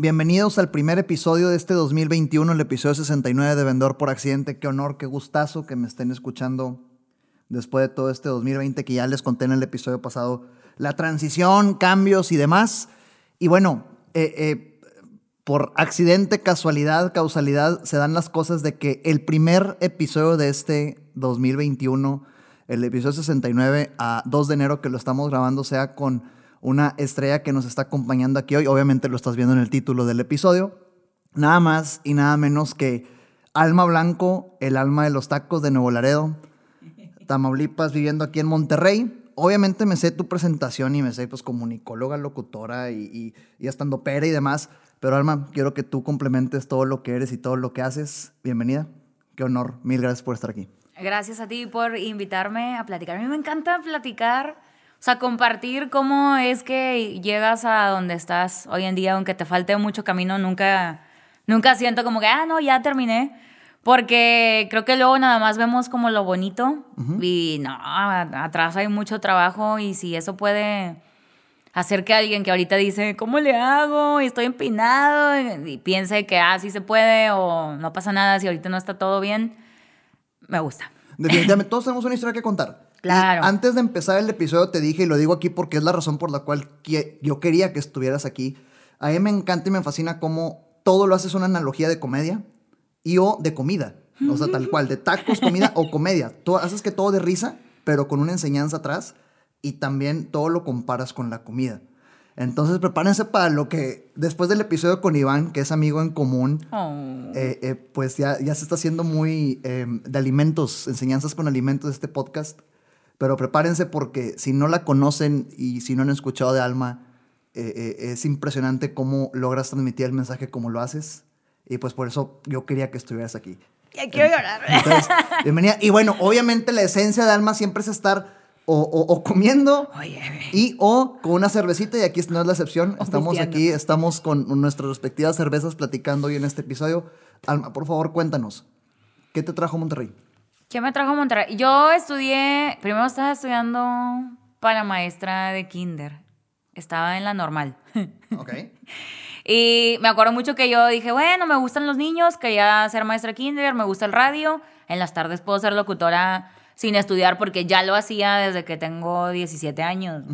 bienvenidos al primer episodio de este 2021, el episodio 69 de Vendedor por Accidente. Qué honor, qué gustazo que me estén escuchando después de todo este 2020 que ya les conté en el episodio pasado, la transición, cambios y demás. Y bueno, eh, eh, por accidente, casualidad, causalidad, se dan las cosas de que el primer episodio de este 2021, el episodio 69 a 2 de enero que lo estamos grabando, sea con una estrella que nos está acompañando aquí hoy. Obviamente lo estás viendo en el título del episodio. Nada más y nada menos que Alma Blanco, el alma de los tacos de Nuevo Laredo, Tamaulipas, viviendo aquí en Monterrey. Obviamente me sé tu presentación y me sé pues comunicóloga, locutora y, y, y estando pera y demás. Pero Alma, quiero que tú complementes todo lo que eres y todo lo que haces. Bienvenida. Qué honor. Mil gracias por estar aquí. Gracias a ti por invitarme a platicar. A mí me encanta platicar o sea, compartir cómo es que llegas a donde estás hoy en día, aunque te falte mucho camino, nunca, nunca siento como que, ah, no, ya terminé. Porque creo que luego nada más vemos como lo bonito y no, atrás hay mucho trabajo y si eso puede hacer que alguien que ahorita dice, ¿cómo le hago? Y estoy empinado y piense que, ah, sí se puede o no pasa nada si ahorita no está todo bien, me gusta. Definitivamente, todos tenemos una historia que contar. Claro. antes de empezar el episodio te dije, y lo digo aquí porque es la razón por la cual yo quería que estuvieras aquí. A mí me encanta y me fascina cómo todo lo haces una analogía de comedia y o de comida. O sea, tal cual, de tacos, comida o comedia. Tú haces que todo de risa, pero con una enseñanza atrás y también todo lo comparas con la comida. Entonces prepárense para lo que después del episodio con Iván, que es amigo en común, Oh. eh, eh, pues ya, ya se está haciendo muy eh, de alimentos, enseñanzas con alimentos este podcast. Pero prepárense porque si no la conocen y si no han escuchado de Alma, eh, eh, es impresionante cómo logras transmitir el mensaje como lo haces. Y pues por eso yo quería que estuvieras aquí. Ya quiero llorar. Entonces, bienvenida. Y bueno, obviamente la esencia de Alma siempre es estar o, o- o comiendo Oye, y o con una cervecita y aquí no es la excepción. Estamos aquí, estamos con nuestras respectivas cervezas platicando hoy en este episodio. Alma, por favor, cuéntanos. ¿Qué te trajo Monterrey? ¿Qué me trajo a Monterrey? Yo estudié, primero estaba estudiando para maestra de kinder. Estaba en la normal. Ok. Y me acuerdo mucho que yo dije, bueno, me gustan los niños, quería ser maestra de kinder, me gusta el radio. En las tardes puedo ser locutora sin estudiar porque ya lo hacía desde que tengo 17 años.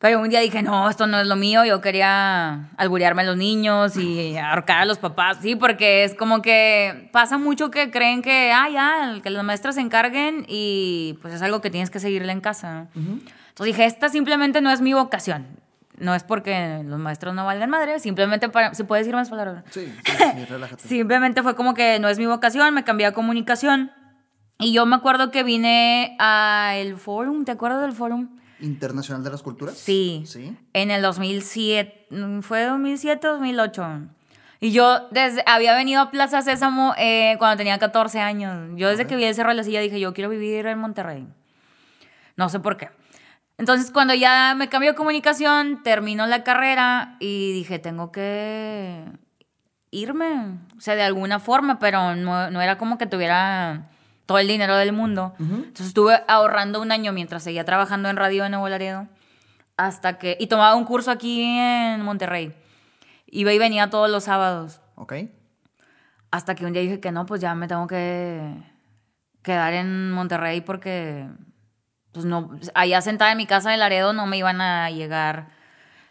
Pero un día dije, no, esto no es lo mío, yo quería alburearme a los niños y ahorcar a los papás, sí, porque es como que pasa mucho que creen que, ah, ya, que las maestras se encarguen y pues es algo que tienes que seguirle en casa. Entonces dije, esta simplemente no es mi vocación. No es porque los maestros no valgan madre, simplemente para, ¿se puede decir más palabras? Sí, sí, sí, relájate. Simplemente fue como que no es mi vocación, me cambié a comunicación. Y yo me acuerdo que vine al forum, ¿te acuerdas del forum? Internacional de las Culturas. Sí. Sí. En el 2007, mm, fue 2007 2008. Y yo desde, había venido a Plaza Sésamo eh, cuando tenía 14 años. Yo desde que vi el Cerro de la Silla dije, yo quiero vivir en Monterrey. No sé por qué. Entonces, cuando ya me cambió de comunicación, terminó la carrera y dije, tengo que irme. O sea, de alguna forma, pero no, no era como que tuviera todo el dinero del mundo. Entonces estuve ahorrando un año mientras seguía trabajando en radio en Nuevo Laredo. Hasta que... Y tomaba un curso aquí en Monterrey. Iba y venía todos los sábados. Ok. Hasta que un día dije que no, pues ya me tengo que quedar en Monterrey porque, pues no, allá sentada en mi casa de Laredo no me iban a llegar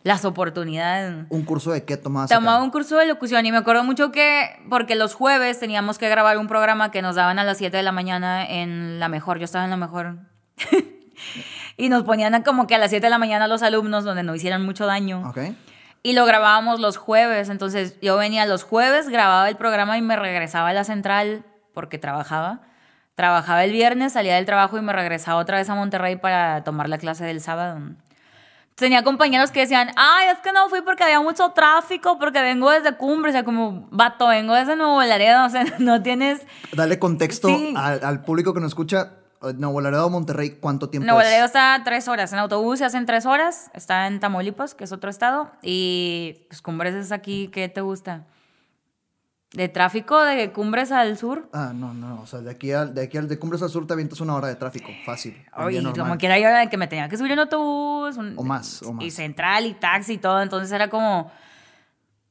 las oportunidades. ¿Un curso de qué tomabas? Tomaba acá? un curso de locución y me acuerdo mucho que, porque los jueves teníamos que grabar un programa que nos daban a las 7 de la mañana en La Mejor, yo estaba en La Mejor. y nos ponían a como que a las 7 de la mañana los alumnos donde no hicieran mucho daño. Ok. Y lo grabábamos los jueves, entonces yo venía los jueves, grababa el programa y me regresaba a la central porque trabajaba. Trabajaba el viernes, salía del trabajo y me regresaba otra vez a Monterrey para tomar la clase del sábado. Tenía compañeros que decían, ay, es que no fui porque había mucho tráfico, porque vengo desde Cumbre, o sea, como, vato, vengo desde Nuevo Laredo, o sea, no tienes... Dale contexto Sí. al, al público que nos escucha. Nuevo Laredo, Monterrey, ¿cuánto tiempo Nuevo es? Laredo está tres horas, en autobús se hacen tres horas, está en Tamaulipas, que es otro estado, y pues Cumbres es aquí, ¿qué te gusta? De tráfico de Cumbres al sur. Ah, no, no, o sea, de aquí al de, aquí al de Cumbres al Sur te avientas una hora de tráfico, fácil. Oye, como quiera yo era de que me tenía que subir en autobús. un- O más, o Y más. central y taxi y todo. Entonces era como.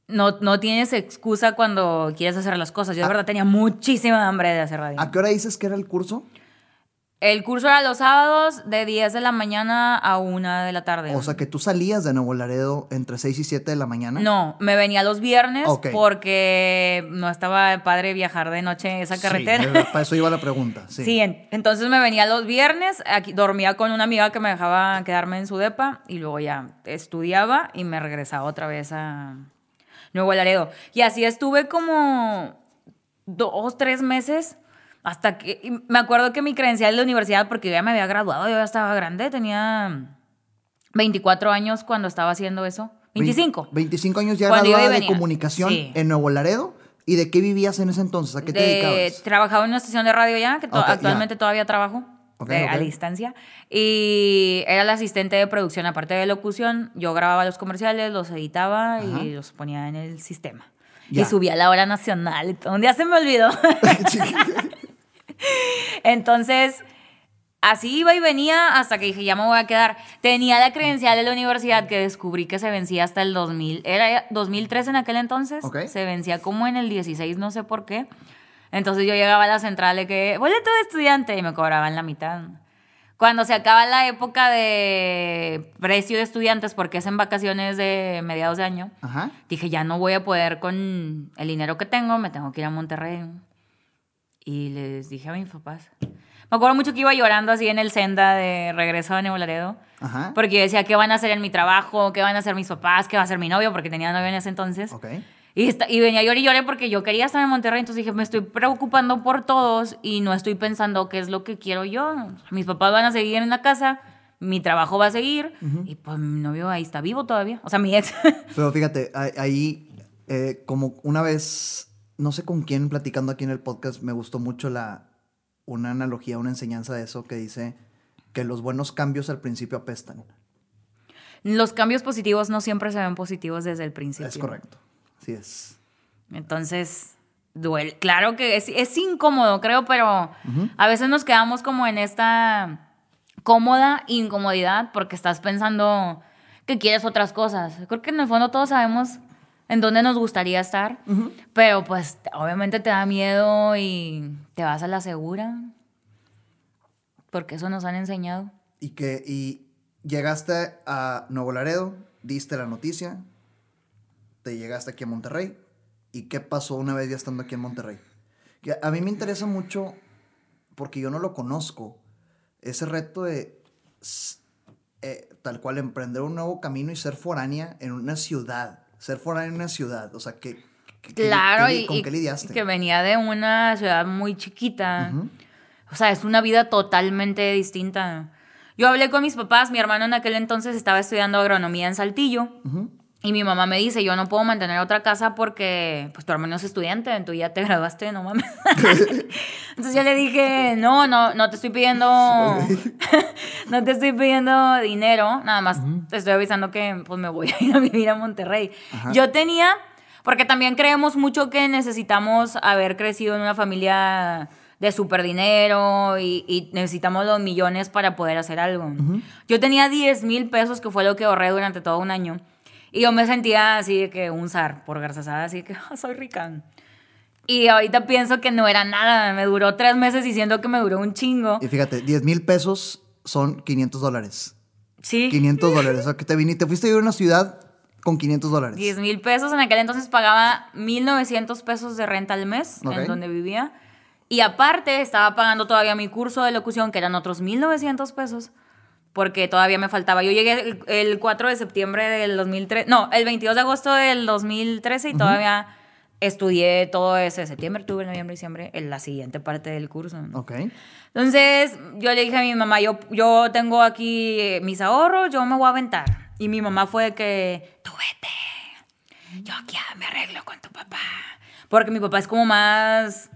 No, no tienes excusa cuando quieres hacer las cosas. Yo de Ah. verdad tenía muchísima hambre de hacer radio. ¿A qué hora dices que era el curso? El curso era los sábados de 10 de la mañana a 1 de la tarde. O sea, que tú salías de Nuevo Laredo entre 6 y 7 de la mañana. No, me venía los viernes porque no estaba padre viajar de noche esa carretera. Sí, para eso iba la pregunta. Sí. Sí, en- entonces me venía los viernes, aquí dormía con una amiga que me dejaba quedarme en su depa y luego ya estudiaba y me regresaba otra vez a Nuevo Laredo. Y así estuve como dos, tres meses hasta que me acuerdo que mi credencial de la universidad, porque yo ya me había graduado, yo ya estaba grande, tenía 24 años cuando estaba haciendo eso. 25. 25 años ya Cuando graduada de comunicación Sí. en Nuevo Laredo. ¿Y de qué vivías en ese entonces? ¿A qué te de- dedicabas? Trabajaba en una estación de radio ya, que to- Ok, ya. actualmente todavía trabajo a distancia. Y era la asistente de producción, aparte de locución. Yo grababa los comerciales, los editaba Ajá. y los ponía en el sistema. Ya. Y subía a la hora nacional. Un día se me olvidó. Entonces, así iba y venía hasta que dije, ya me voy a quedar. Tenía la credencial de la universidad que descubrí que se vencía hasta el 2000. Era 2003 en aquel entonces. Ok. Se vencía como en el 16, no sé por qué. Entonces yo llegaba a la central de que, boleto de estudiante, y me cobraban la mitad. Cuando se acaba la época de precio de estudiantes, porque es en vacaciones de mediados de año, Ajá. dije, ya no voy a poder con el dinero que tengo, me tengo que ir a Monterrey. Y les dije a mis papás. Me acuerdo mucho que iba llorando así en el senda de regreso a Nuevo Laredo. Ajá. Porque yo decía, ¿qué van a hacer en mi trabajo? ¿Qué van a hacer mis papás? ¿Qué va a hacer mi novio? Porque tenía novio en ese entonces. Y, esta- y venía lloré y lloré porque yo quería estar en Monterrey. Entonces dije, me estoy preocupando por todos y no estoy pensando qué es lo que quiero yo. Mis papás van a seguir en la casa, mi trabajo va a seguir. Y pues mi novio ahí está vivo todavía. O sea, mi ex. Pero fíjate, ahí- ahí, eh, como una vez, no sé con quién platicando aquí en el podcast, me gustó mucho la, una analogía, una enseñanza de eso que dice que los buenos cambios al principio apestan. Los cambios positivos no siempre se ven positivos desde el principio. Es correcto. Así es. Entonces, duele. Claro que es, es incómodo, creo, pero a veces nos quedamos como en esta cómoda incomodidad porque estás pensando que quieres otras cosas. Creo que en el fondo todos sabemos en dónde nos gustaría estar, pero pues obviamente te da miedo y te vas a la segura. Porque eso nos han enseñado. Y que y llegaste a Nuevo Laredo, diste la noticia, te llegaste aquí a Monterrey. ¿Y qué pasó una vez ya estando aquí en Monterrey? Que a mí me interesa mucho, porque yo no lo conozco, ese reto de eh, tal cual emprender un nuevo camino y ser foránea en una ciudad. Ser foránea en una ciudad. O sea, que... Claro, que- y, ¿Con qué lidiaste? que venía de una ciudad muy chiquita. O sea, es una vida totalmente distinta. Yo hablé con mis papás, mi hermano en aquel entonces estaba estudiando agronomía en Saltillo. Y mi mamá me dice, yo no puedo mantener otra casa porque pues tu hermano es estudiante, tú ya te graduaste, no mames. Entonces yo le dije, no, no, no te estoy pidiendo, no te estoy pidiendo dinero, nada más te estoy avisando que pues me voy a ir a vivir a Monterrey. Ajá. Yo tenía, porque también creemos mucho que necesitamos haber crecido en una familia de súper dinero y, y necesitamos los millones para poder hacer algo. Yo tenía 10 mil pesos, que fue lo que ahorré durante todo un año. Y yo me sentía así de que un zar por garzasada, así que "Ah, soy rica. Y ahorita pienso que no era nada. Me duró tres meses diciendo que me duró un chingo. Y fíjate, 10 mil pesos son 500 dólares. Sí. 500 dólares. O sea, que te viniste, te fuiste a vivir a una ciudad con 500 dólares. 10 mil pesos. En aquel entonces pagaba 1.900 pesos de renta al mes en donde vivía. Y aparte estaba pagando todavía mi curso de locución, que eran otros 1.900 pesos, porque todavía me faltaba. Yo llegué el, el 4 de septiembre del 2013, no, el 22 de agosto del 2013 y todavía estudié todo ese septiembre, octubre, noviembre, diciembre, en la siguiente parte del curso. Ok. Entonces yo le dije a mi mamá, yo, yo tengo aquí eh, mis ahorros, yo me voy a aventar. Y mi mamá fue de que, tú vete, yo aquí me arreglo con tu papá. Porque mi papá es como más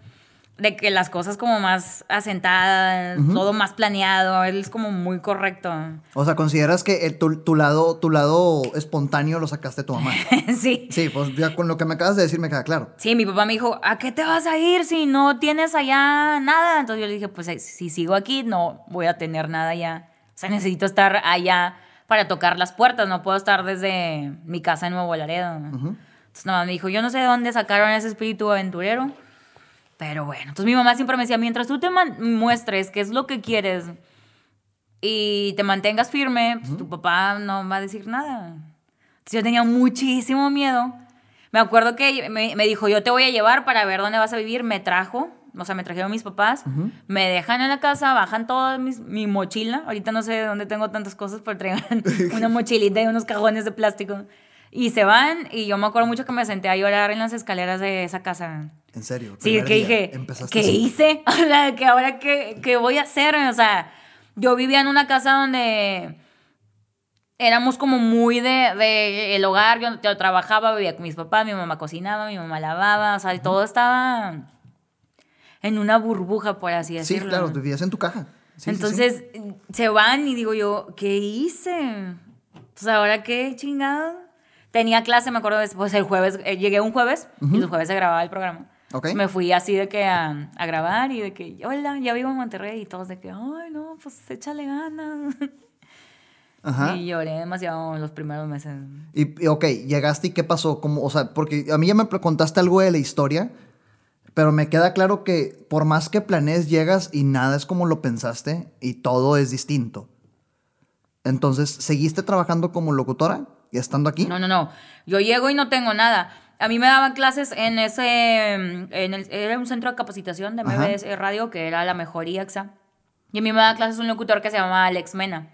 de que las cosas como más asentadas, todo más planeado, él es como muy correcto. O sea, ¿consideras que el- tu, tu lado, tu lado espontáneo lo sacaste de tu mamá? sí. Sí, pues ya con lo que me acabas de decir me queda claro. Sí, mi papá me dijo, ¿a qué te vas a ir si no tienes allá nada? Entonces yo le dije, pues eh, si sigo aquí no voy a tener nada allá. O sea, necesito estar allá para tocar las puertas, no puedo estar desde mi casa en Nuevo Laredo. Entonces nada más me dijo, yo no sé de dónde sacaron ese espíritu aventurero, pero bueno. Entonces mi mamá siempre me decía, mientras tú te muestres qué es lo que quieres y te mantengas firme, pues, tu papá no va a decir nada. Entonces yo tenía muchísimo miedo. Me acuerdo que me, me dijo, yo te voy a llevar para ver dónde vas a vivir. Me trajo, o sea, me trajeron mis papás. Me dejan en la casa, bajan toda mi mochila. Ahorita no sé de dónde tengo tantas cosas, pero traigan una mochilita y unos cajones de plástico. Y se van, y yo me acuerdo mucho que me senté a llorar en las escaleras de esa casa. En serio. Sí, que día, dije, ¿qué así. hice? O sea, que ahora qué, qué voy a hacer? O sea, yo vivía en una casa donde éramos como muy de, de el hogar, yo, yo trabajaba, vivía con mis papás, mi mamá cocinaba, mi mamá lavaba, o sea, todo estaba en una burbuja, por así Sí, decirlo. claro, vivías en tu caja. Sí, sí, sí. Entonces se van y digo yo, ¿qué hice? Pues ahora qué chingado. Tenía clase, me acuerdo, pues el jueves, eh, llegué un jueves y los jueves se grababa el programa. Ok. Me fui así de que a, a grabar y de que, hola, ya vivo en Monterrey y todos de que, ay, no, pues échale ganas. Ajá. Y lloré demasiado los primeros meses. Y, ok, llegaste y qué pasó, como, o sea, porque a mí ya me contaste algo de la historia, pero me queda claro que por más que planees, llegas y nada es como lo pensaste y todo es distinto. Entonces, ¿seguiste trabajando como locutora y estando aquí? No, no, no. Yo llego y no tengo nada. A mí me daban clases en ese, en el, era un centro de capacitación de Ajá. MBS Radio, que era la mejor IAXA. Y a mí me daba clases un locutor que se llamaba Alex Mena.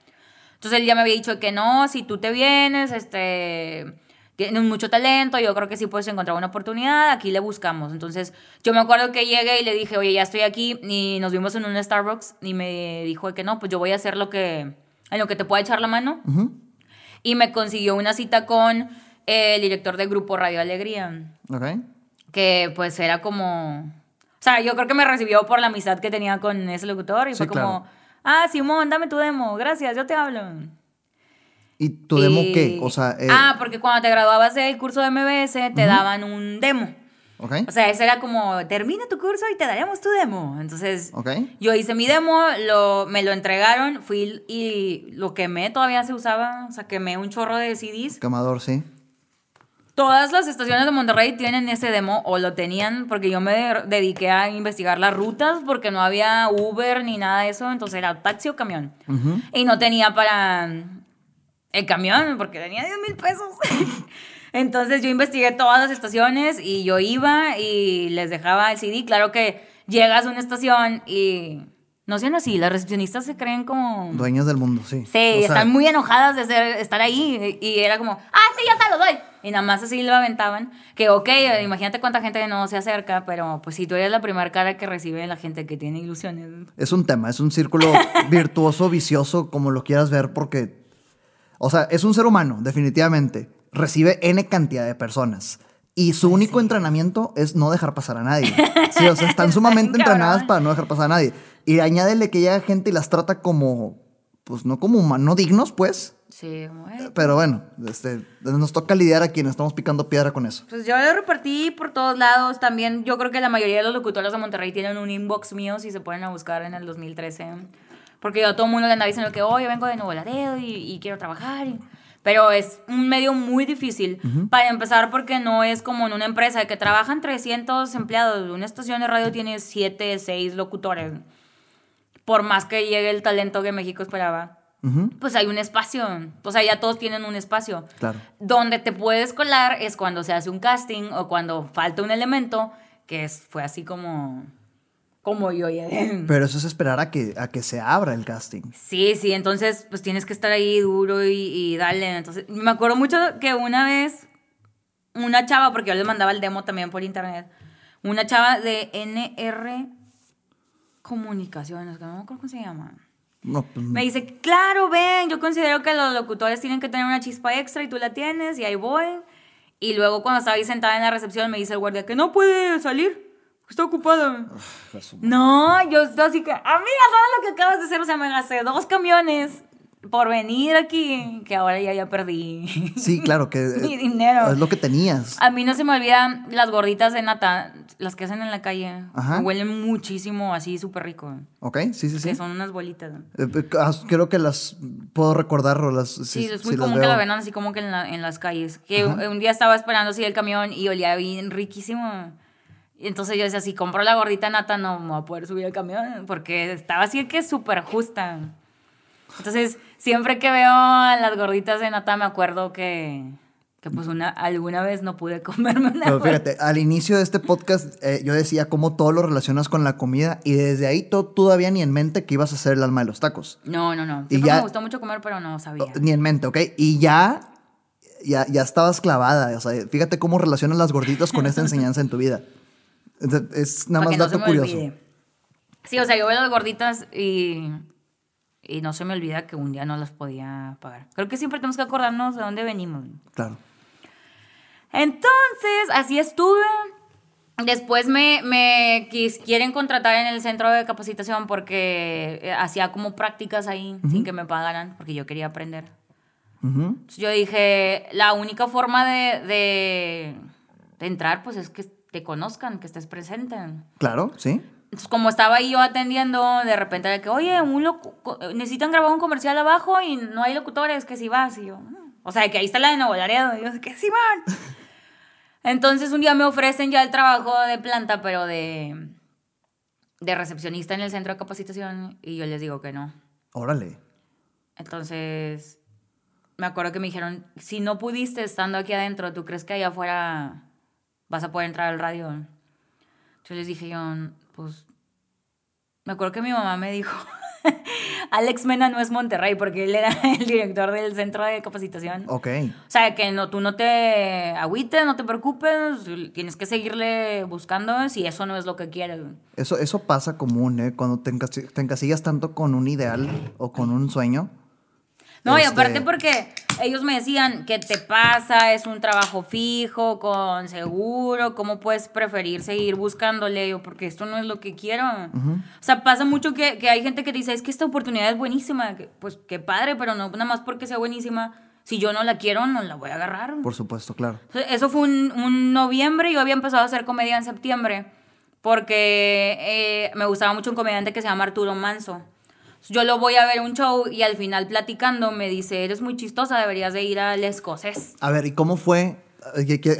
Entonces él ya me había dicho que no, si tú te vienes, este, tienes mucho talento, yo creo que sí puedes encontrar una oportunidad, aquí le buscamos. Entonces yo me acuerdo que llegué y le dije, oye, ya estoy aquí, y nos vimos en un Starbucks, y me dijo que no, pues yo voy a hacer lo que, en lo que te pueda echar la mano Ujú. Y me consiguió una cita con el director del grupo Radio Alegría, Ok. que pues era como... O sea, yo creo que me recibió por la amistad que tenía con ese locutor y Sí, fue como, claro. ah, Simón, dame tu demo, gracias, yo te hablo. ¿Y tu demo qué? O sea, eh, Ah, porque cuando te graduabas del curso de MBS te daban un demo. Ok. O sea, ese era como, termina tu curso y te daremos tu demo. Entonces, Ok. yo hice mi demo, lo, me lo entregaron, fui y lo quemé, todavía se usaba, o sea, quemé un chorro de CDs. Quemador, sí. Todas las estaciones de Monterrey tienen ese demo o lo tenían porque yo me de- dediqué a investigar las rutas porque no había Uber ni nada de eso, entonces era taxi o camión. Ujú. Y no tenía para el camión porque tenía 10 mil pesos. entonces yo investigué todas las estaciones y yo iba y les dejaba el CD. Claro que llegas a una estación y no sean así, las recepcionistas se creen como... Dueñas del mundo, sí. Sí, O sea, están muy enojadas de ser, estar ahí. Y era como, ah, sí, ya se lo doy. Y nada más así lo aventaban. Que, ok, imagínate cuánta gente no se acerca, pero pues si tú eres la primera cara que recibe la gente que tiene ilusiones. Es un tema, es un círculo virtuoso, vicioso, como lo quieras ver, porque, o sea, es un ser humano, definitivamente. Recibe N cantidad de personas. Y su único entrenamiento es no dejar pasar a nadie. Sí, o sea, están Está sumamente entrenadas para no dejar pasar a nadie. Y añádele que llega gente y las trata como, pues no como humanos, no dignos, pues. Sí, "Eh". Pero bueno, este, nos toca lidiar a quienes estamos picando piedra con eso. Pues yo lo repartí por todos lados. También yo creo que la mayoría de los locutores de Monterrey tienen un inbox mío si se ponen a buscar en el 2013. Porque yo a todo el mundo le andaba diciendo que, oye, vengo de Nuevo Laredo y, y quiero trabajar. y- Pero es un medio muy difícil para empezar porque no es como en una empresa de que trabajan 300 empleados. Una estación de radio tiene 7, 6 locutores. Por más que llegue el talento que México esperaba, Ujú, pues hay un espacio. O sea, ya todos tienen un espacio. Claro. Donde te puedes colar es cuando se hace un casting o cuando falta un elemento, que es, fue así como, como yo llegué. Pero eso es esperar a que, a que se abra el casting. Sí, sí, entonces pues tienes que estar ahí duro y, y darle. Entonces, me acuerdo mucho que una vez una chava, porque yo les mandaba el demo también por internet, una chava de NR Comunicaciones, que no me acuerdo cómo se llama. No, pues, Me dice, claro, ven, yo considero que los locutores tienen que tener una chispa extra y tú la tienes y ahí voy. Y luego cuando estaba ahí sentada en la recepción me dice el guardia que no puede salir, está ocupada. No, yo estoy así que, amiga, ¿sabes lo que acabas de hacer? O sea, me gasté dos camiones por venir aquí, que ahora ya, ya perdí. sí, claro, que Mi dinero. es lo que tenías. A mí no se me olvidan las gorditas de nata, las que hacen en la calle. Ajá. Huelen muchísimo, así súper rico. ¿Ok? Sí, sí, sí. Que son unas bolitas. Eh, eh, ah, Creo que las puedo recordar o las. Sí, si- es si muy las común que veo. la vendan así como que en, la- en las calles. Que un día estaba esperando así el camión y olía bien riquísimo. Y entonces yo decía, si compro la gordita nata no me voy a poder subir al camión porque estaba así que súper justa. Entonces, siempre que veo las gorditas de nata me acuerdo que, que pues una, alguna vez no pude comerme una. Pero fíjate, al inicio de este podcast eh, yo decía cómo todo lo relacionas con la comida y desde ahí tú todavía ni en mente que ibas a ser el alma de los tacos. No, no, no. Y ya- me gustó mucho comer, pero no sabía. Ni en mente, ¿ok? Y ya, ya, ya estabas clavada. O sea, fíjate cómo relacionas las gorditas con esta enseñanza en tu vida. Es, nada más no dato curioso. olvide. Sí, o sea, yo veo las gorditas y, y no se me olvida que un día no las podía pagar. Creo que siempre tenemos que acordarnos de dónde venimos. Claro. Entonces, así estuve. Después me, me quis- quieren contratar en el centro de capacitación porque eh, hacía como prácticas ahí sin que me pagaran, porque yo quería aprender. Ujú. Entonces yo dije, la única forma de, de, de entrar pues es que te conozcan, que estés presente. Claro, sí. Entonces, como estaba ahí yo atendiendo, de repente de que, oye, un locu- necesitan grabar un comercial abajo y no hay locutores, que si vas. Y yo, "Mm". o sea, que ahí está la de Nuevo Laredo. Y yo, que sí van. Entonces, un día me ofrecen ya el trabajo de planta, pero de, de recepcionista en el centro de capacitación. Y yo les digo que no. Órale. Entonces, me acuerdo que me dijeron, si no pudiste estando aquí adentro, ¿tú crees que allá afuera vas a poder entrar al radio? Yo les dije yo, pues, me acuerdo que mi mamá me dijo, Alex Mena no es Monterrey, porque él era el director del centro de capacitación. Ok. O sea, que no, tú no te agüites, no te preocupes, tienes que seguirle buscando si eso no es lo que quieres. Eso, eso pasa común, ¿eh? Cuando te, encasi- te encasillas tanto con un ideal o con un sueño. No, y Este- aparte porque ellos me decían, ¿qué te pasa? Es un trabajo fijo, con seguro, ¿cómo puedes preferir seguir buscándole? Yo, porque esto no es lo que quiero. O sea, pasa mucho que, que hay gente que dice, es que esta oportunidad es buenísima, que, pues qué padre, pero no nada más porque sea buenísima. Si yo no la quiero, no la voy a agarrar. Por supuesto, claro. Eso fue un, un noviembre, yo había empezado a hacer comedia en septiembre, porque eh, me gustaba mucho un comediante que se llama Arturo Manso. Yo lo voy a ver un show y al final platicando me dice, eres muy chistosa, deberías de ir al escocés. A ver, ¿y cómo fue?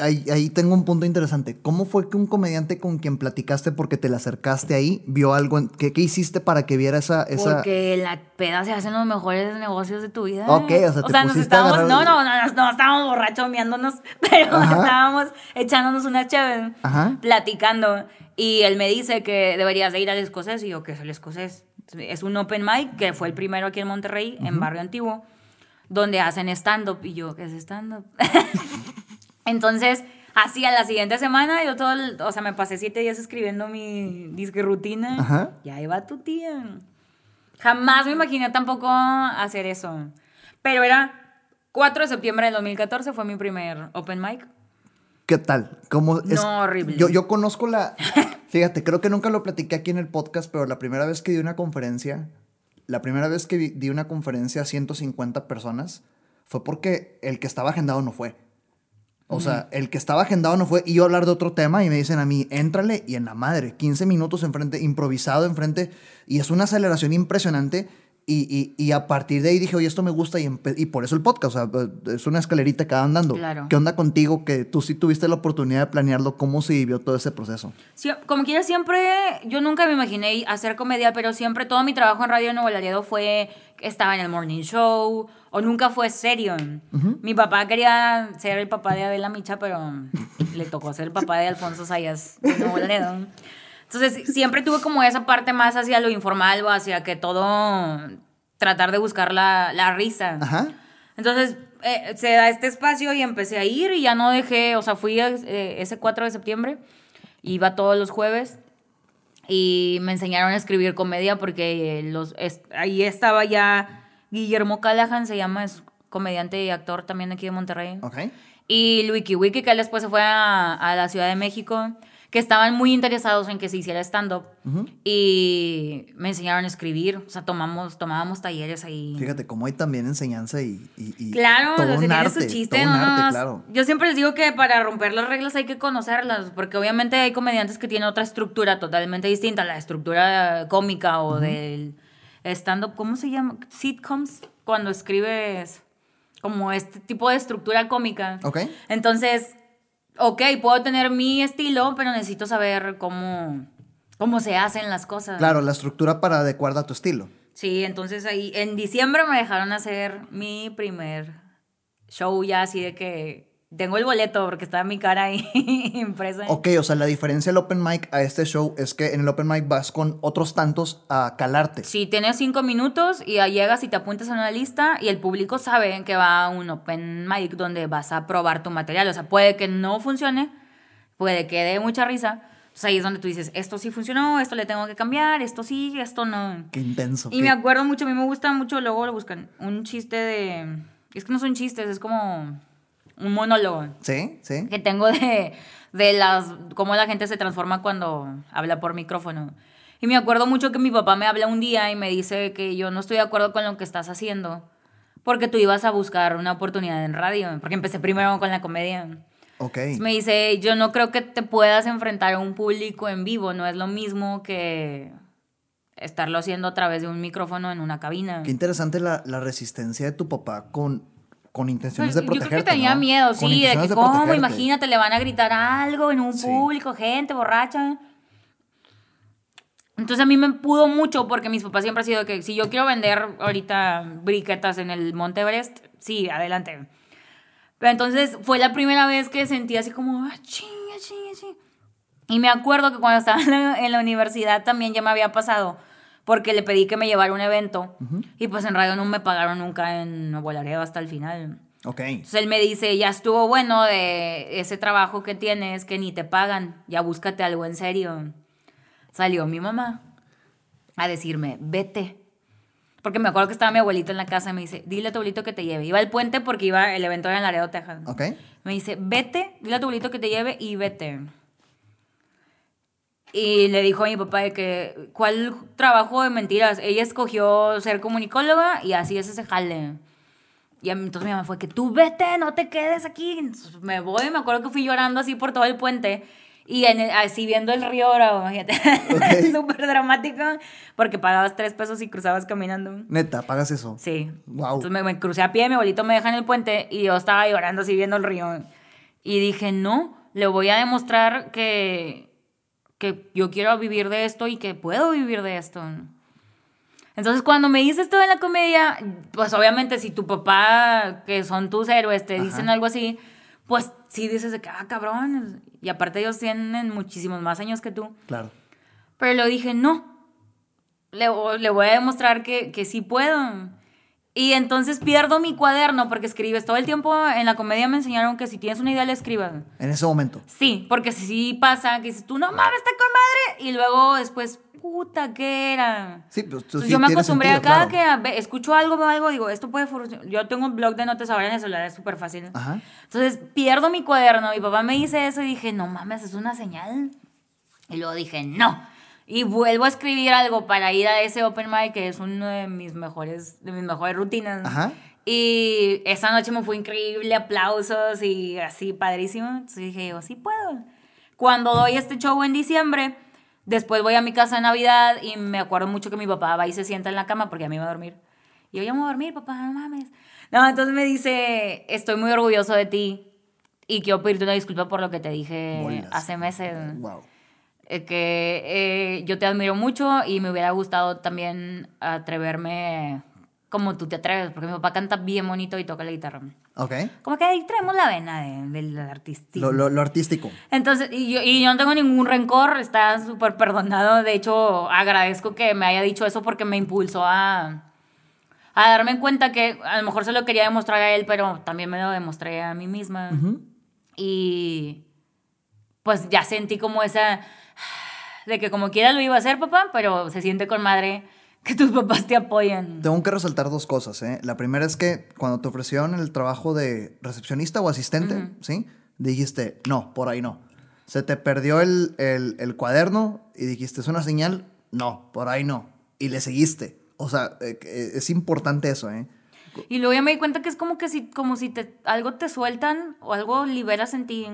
Ahí, ahí tengo un punto interesante. ¿Cómo fue que un comediante con quien platicaste porque te le acercaste ahí vio algo? en- ¿Qué, qué hiciste para que viera esa... esa... Porque la peda se hacen los mejores negocios de tu vida. Ok, o sea, te nos pusiste a estábamos, agarrar- no, no, no, no, estábamos borrachos miándonos, pero Ajá. estábamos echándonos una chévere, platicando. Y él me dice que deberías de ir al escocés. Y yo, ¿qué es el escocés? Es un open mic que fue el primero aquí en Monterrey, en Barrio Antiguo, donde hacen stand-up. Y yo, ¿qué es stand-up? Entonces, así a la siguiente semana, yo todo, el- o sea, me pasé siete días escribiendo mi disque rutina. Ajá. Y ahí va tu tía. Jamás me imaginé tampoco hacer eso. Pero era 4 de septiembre del 2014, fue mi primer open mic. ¿Qué tal? ¿Cómo es? No, horrible. Yo, yo conozco la... Fíjate, creo que nunca lo platiqué aquí en el podcast, pero la primera vez que di una conferencia, la primera vez que di una conferencia a 150 personas, fue porque el que estaba agendado no fue. O sea, el que estaba agendado no fue y yo hablar de otro tema y me dicen a mí, éntrale y en la madre, 15 minutos enfrente, improvisado enfrente y es una aceleración impresionante y, y, y a partir de ahí dije, oye, esto me gusta y, y por eso el podcast, o sea, es una escalerita que va andando. Claro. ¿Qué onda contigo que tú sí tuviste la oportunidad de planearlo? ¿Cómo se vivió todo ese proceso? Sí, como quiera, siempre, yo nunca me imaginé hacer comedia, pero siempre todo mi trabajo en Radio Nuevo Laredo fue, estaba en el morning show, o nunca fue serio. Mi papá quería ser el papá de Adela Micha, pero le tocó ser el papá de Alfonso Sayas de Nuevo Laredo. Entonces, siempre tuve como esa parte más hacia lo informal o hacia que todo, tratar de buscar la, la risa. Ajá. Entonces eh, se da este espacio y empecé a ir y ya no dejé, o sea, fui eh, ese 4 de septiembre, iba todos los jueves Y me enseñaron a escribir comedia porque los, es- ahí estaba ya Guillermo Callahan, se llama, es comediante y actor también aquí de Monterrey. Y Wiki Wiki, que él después se fue a, a la Ciudad de México, que estaban muy interesados en que se hiciera stand-up. Y me enseñaron a escribir, o sea, tomamos, tomábamos talleres ahí. Fíjate cómo hay también enseñanza y. y- y Claro, todo o sea, un arte, su chiste, todo un arte, claro. Yo siempre les digo que para romper las reglas hay que conocerlas, porque obviamente hay comediantes que tienen otra estructura totalmente distinta, la estructura cómica o del stand-up, ¿cómo se llama? Sitcoms, cuando escribes como este tipo de estructura cómica. Ok. Entonces, ok, puedo tener mi estilo, pero necesito saber cómo, cómo se hacen las cosas. Claro, la estructura para adecuar a tu estilo. Sí, entonces ahí en diciembre me dejaron hacer mi primer show ya así de que tengo el boleto porque estaba mi cara ahí impresa. Ok, o sea, la diferencia del open mic a este show es que en el open mic vas con otros tantos a calarte. Sí, tienes cinco minutos y llegas y te apuntas en una lista y el público sabe que va a un open mic donde vas a probar tu material. O sea, puede que no funcione, puede que dé mucha risa. Entonces ahí es donde tú dices, esto sí funcionó, esto le tengo que cambiar, esto sí, esto no. Qué intenso. Y qué- me acuerdo mucho, a mí me gusta mucho, luego lo buscan, un chiste de... Es que no son chistes, es como un monólogo Sí, sí. que tengo de, de las... cómo la gente se transforma cuando habla por micrófono. Y me acuerdo mucho que mi papá me habla un día y me dice que yo no estoy de acuerdo con lo que estás haciendo porque tú ibas a buscar una oportunidad en radio, porque empecé primero con la comedia. Ok. Entonces me dice, yo no creo que te puedas enfrentar a un público en vivo, no es lo mismo que estarlo haciendo a través de un micrófono en una cabina. Qué interesante la, la resistencia de tu papá con, con intenciones de Pues, Yo protegerte. creo que tenía ¿no? miedo, sí, de que cómo, protegerte. imagínate, le van a gritar algo en un Sí. público, gente borracha. Entonces a mí me pudo mucho porque mis papás siempre han sido que si yo quiero vender ahorita briquetas en el Monte Everest, sí, adelante. Pero entonces fue la primera vez que sentí así como, ah, chinga, chinga, chinga. Y me acuerdo que cuando estaba en la, en la universidad también ya me había pasado porque le pedí que me llevara a un evento y pues en radio no me pagaron nunca en Nuevo Laredo hasta el final. Ok. Entonces él me dice, ya estuvo bueno de ese trabajo que tienes, que ni te pagan, ya búscate algo en serio. Salió mi mamá a decirme, vete. Porque me acuerdo que estaba mi abuelito en la casa y me dice, dile a tu abuelito que te lleve. Iba al puente porque iba, el evento era en Laredo, Texas. Ok. Me dice, vete, dile a tu abuelito que te lleve y vete. Y le dijo a mi papá de que, ¿cuál trabajo de mentiras? Ella escogió ser comunicóloga y así es ese jale. Y entonces mi mamá fue que tú vete, no te quedes aquí. Entonces me voy, me acuerdo que fui llorando así por todo el puente. Y en el- así viendo el río Bravo, imagínate. Ok. Súper dramático. Porque pagabas tres pesos y cruzabas caminando. Neta, pagas eso. Sí. Wow. Entonces me, me crucé a pie, mi abuelito me deja en el puente y yo estaba llorando así viendo el río. Y dije, no, le voy a demostrar que, que yo quiero vivir de esto y que puedo vivir de esto. Entonces cuando me dices esto de la comedia, pues obviamente si tu papá, que son tus héroes, te dicen algo así, pues sí dices de que, ah, cabrón. Y aparte ellos tienen muchísimos más años que tú. Claro. Pero le dije, no. Le, le voy a demostrar que, que sí puedo. Y entonces pierdo mi cuaderno porque escribes. Todo el tiempo en la comedia me enseñaron que si tienes una idea, la escribas. En ese momento. Sí, porque sí pasa que dices tú, no mames, está con madre. Y luego después, puta, ¿qué era? Sí, pues tú Entonces sí yo me acostumbré sentido, a cada claro. que escucho algo, veo algo, digo, esto puede funcionar. Yo tengo un blog de notas ahora en el celular, es súper fácil. Ajá. Entonces pierdo mi cuaderno. Mi papá me dice eso y dije, no mames, es una señal. Y luego dije, no. Y vuelvo a escribir algo para ir a ese open mic, que es uno de mis mejores, de mis mejores rutinas. Ajá. Y esa noche me fue increíble, aplausos y así padrísimo. Entonces dije yo, sí puedo. Cuando doy este show en diciembre, después voy a mi casa de Navidad y me acuerdo mucho que mi papá va y se sienta en la cama porque a mí me va a dormir. Y yo, ya me voy a dormir, papá, no mames. No, entonces me dice, estoy muy orgulloso de ti y quiero pedirte una disculpa por lo que te dije Bolas. hace meses. Wow. Eh, que eh, yo te admiro mucho y me hubiera gustado también atreverme como tú te atreves, porque mi papá canta bien bonito y toca la guitarra. Ok. Como que ahí traemos la vena de- del artista. Lo, lo, lo artístico. Entonces, y yo, y yo no tengo ningún rencor, está súper perdonado. De hecho, agradezco que me haya dicho eso porque me impulsó a, a darme cuenta que a lo mejor se lo quería demostrar a él, pero también me lo demostré a mí misma. Y pues ya sentí como esa de que como quiera lo iba a hacer, papá, pero se siente con madre que tus papás te apoyan. Tengo que resaltar dos cosas, ¿eh? La primera es que cuando te ofrecieron el trabajo de recepcionista o asistente, ¿sí? Dijiste, no, por ahí no. Se te perdió el, el, el cuaderno y dijiste, es una señal, no, por ahí no. Y le seguiste. O sea, eh, eh, es importante eso, ¿eh? Y luego ya me di cuenta que es como que si, como si te, algo te sueltan o algo liberas en ti.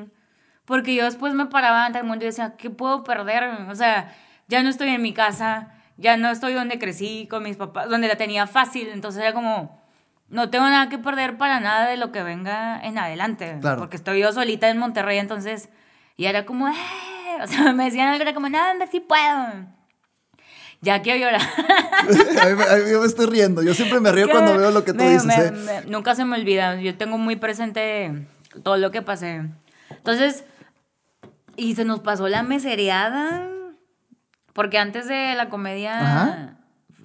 Porque yo después me paraba ante el mundo y decía, ¿qué puedo perder? O sea, ya no estoy en mi casa, ya no estoy donde crecí con mis papás, donde la tenía fácil. Entonces era como, no tengo nada que perder para nada de lo que venga en adelante. Claro. Porque estoy yo solita en Monterrey, entonces, y era como, "Eh", o sea, me decían algo, era como, nada, sí puedo. Ya quiero llorar. a mí, mí me estoy riendo. Yo siempre me río cuando veo lo que tú Me- dices, me- ¿eh? me- nunca se me olvida. Yo tengo muy presente todo lo que pasé. Entonces, y se nos pasó la mesereada. Porque antes de la comedia, Ajá.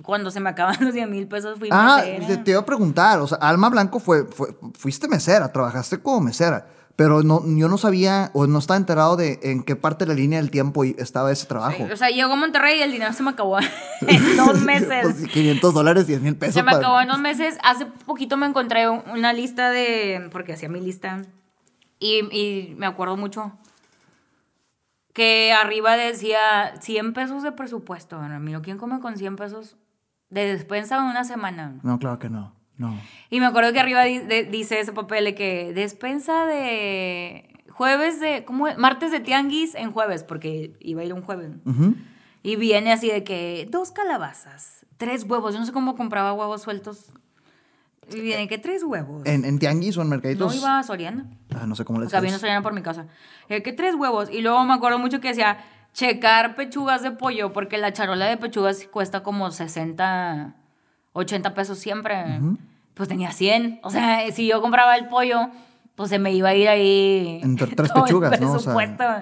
cuando se me acaban los 10 mil pesos, fui Ah, mesera. te, te iba a preguntar. O sea, Alma Blanco fue, fue, fuiste mesera, trabajaste como mesera. Pero no, yo no sabía o no estaba enterado de en qué parte de la línea del tiempo estaba ese trabajo. O sea, llegó a Monterrey y el dinero se me acabó en dos meses. Pues, 500 dólares, 10 mil pesos. Se me para- acabó en dos meses. Hace poquito me encontré un- una lista de. Porque hacía mi lista. Y, y me acuerdo mucho. Que arriba decía 100 pesos de presupuesto. Ramiro, ¿quién come con 100 pesos de despensa en una semana? No, claro que no. No. Y me acuerdo que arriba di- de- dice ese papel de que despensa de jueves de. ¿Cómo es? Martes de tianguis en jueves, porque iba a ir un jueves. Y viene así de que dos calabazas, tres huevos. Yo no sé cómo compraba huevos sueltos. Y viene que tres huevos. ¿En, en tianguis o en mercaditos? no iba a Soriana. Ah, no sé cómo le O sea, vino a dices. Soriana por mi casa. Que tres huevos. Y luego me acuerdo mucho que decía checar pechugas de pollo, porque la charola de pechugas cuesta como 60, 80 pesos siempre. Pues tenía 100. O sea, si yo compraba el pollo, pues se me iba a ir ahí. Entre tres pechugas, ¿no? O sea,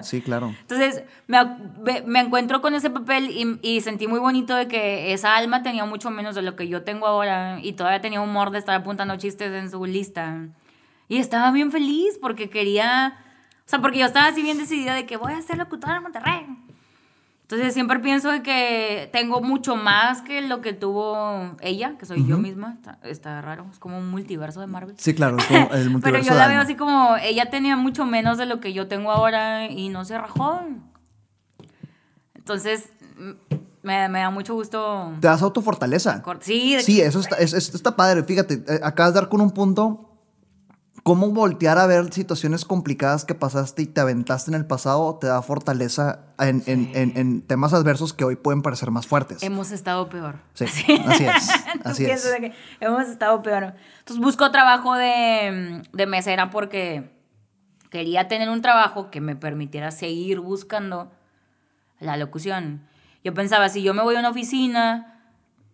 sí, claro. Entonces me- me encuentro con ese papel y, y sentí muy bonito de que esa alma tenía mucho menos de lo que yo tengo ahora y todavía tenía humor de estar apuntando chistes en su lista. Y estaba bien feliz porque quería, o sea, porque yo estaba así bien decidida de que voy a ser locutora en Monterrey. Entonces siempre pienso que tengo mucho más que lo que tuvo ella, que soy yo misma. Está, está raro, es como un multiverso de Marvel. Sí, claro, es como el multiverso Pero yo la veo así como ella tenía mucho menos de lo que yo tengo ahora y no se rajó. Entonces, me, me da mucho gusto. Te das autofortaleza. Sí, de Sí, eso está, es- es- está padre. Fíjate, eh, acabas de dar con un punto. Cómo voltear a ver situaciones complicadas que pasaste y te aventaste en el pasado te da fortaleza en, en- en- en temas adversos que hoy pueden parecer más fuertes. hemos estado peor. Sí, así es, Tú así piensas es. que hemos estado peor. Entonces busco trabajo de, de mesera porque quería tener un trabajo que me permitiera seguir buscando la locución. Yo pensaba, si yo me voy a una oficina,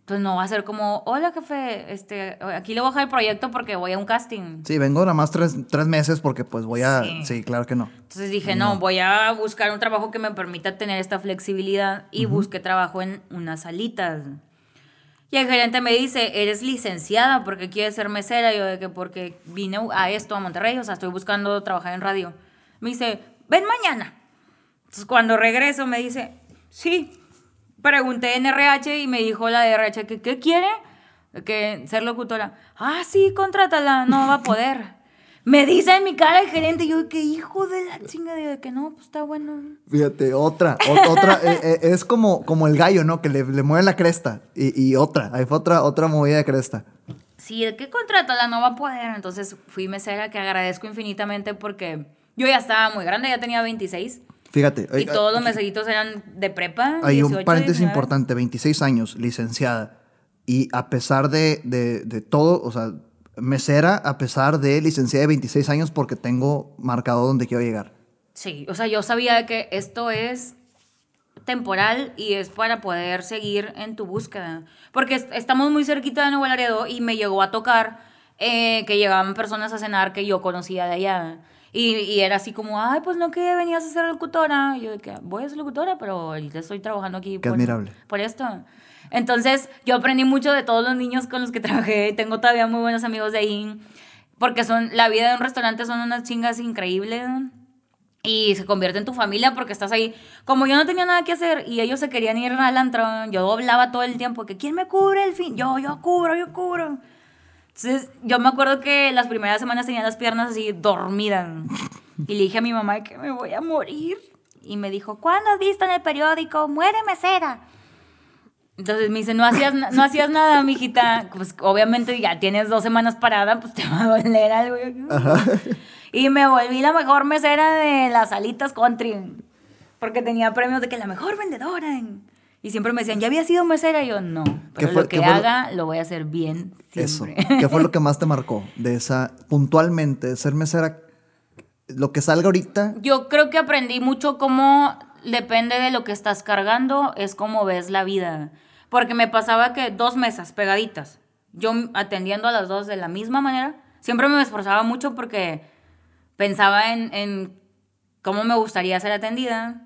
pues no va a ser como, hola jefe, este, aquí le voy a dejar el proyecto porque voy a un casting. Sí, vengo nada más tres, tres meses porque pues voy a... Sí. Sí, claro que no. Entonces dije, no, voy a buscar un trabajo que me permita tener esta flexibilidad y busqué trabajo en unas salitas. Y el gerente me dice, eres licenciada, ¿por qué quieres ser mesera? Y yo de que porque vine a esto, a Monterrey, o sea, estoy buscando trabajar en radio. Me dice, ven mañana. Entonces cuando regreso me dice, sí. Pregunté en RH y me dijo la de RH que, ¿qué quiere? Que ser locutora. Ah, sí, contrátala, no va a poder. Me dice en mi cara el gerente, yo, que hijo de la chinga, de que no, pues está bueno. Fíjate, otra, o- otra, eh, eh, es como, como el gallo, ¿no? Que le, le mueve la cresta. Y, y otra, ahí fue otra, otra movida de cresta. Sí, ¿de qué contrátala? No va a poder. Entonces fui mesera, que agradezco infinitamente porque yo ya estaba muy grande, ya tenía 26. Fíjate. Y todos los meseritos eran de prepa. Hay un 18, paréntesis 19. importante, 26 años, licenciada. Y a pesar de, de, de todo, o sea, mesera a pesar de licenciada de 26 años porque tengo marcado donde quiero llegar. Sí, o sea, yo sabía que esto es temporal y es para poder seguir en tu búsqueda. Porque est- estamos muy cerquita de Nuevo Laredo y me llegó a tocar eh, que llegaban personas a cenar que yo conocía de allá. Y, y era así como, ay, pues no que venías a ser locutora. Y yo que voy a ser locutora, pero ahorita estoy trabajando aquí. Qué admirable. Por esto. Entonces, yo aprendí mucho de todos los niños con los que trabajé. Tengo todavía muy buenos amigos de ahí. Porque son, la vida de un restaurante son unas chingas increíbles. y se convierte en tu familia porque estás ahí. Como yo no tenía nada que hacer y ellos se querían ir al antro, yo doblaba todo el tiempo que ¿quién me cubre el fin? Yo, yo cubro, yo cubro. Entonces, yo me acuerdo que las primeras semanas tenía las piernas así dormidas. Y le dije a mi mamá que me voy a morir. Y me dijo, ¿cuándo has visto en el periódico? Muere mesera. Entonces me dice, no hacías, no hacías nada, mijita. Pues obviamente ya tienes dos semanas parada, pues te va a doler algo. Y me volví la mejor mesera de las alitas country. Porque tenía premios de que la mejor vendedora. Y siempre me decían, ¿ya había sido mesera? Y yo, no. Pero lo que haga, lo... voy a hacer bien siempre. Eso. ¿Qué fue lo que más te marcó de esa, puntualmente, de ser mesera? Lo que salga ahorita. Yo creo que aprendí mucho cómo depende de lo que estás cargando, es como ves la vida. Porque me pasaba que dos mesas pegaditas, yo atendiendo a las dos de la misma manera, siempre me esforzaba mucho porque pensaba en, en cómo me gustaría ser atendida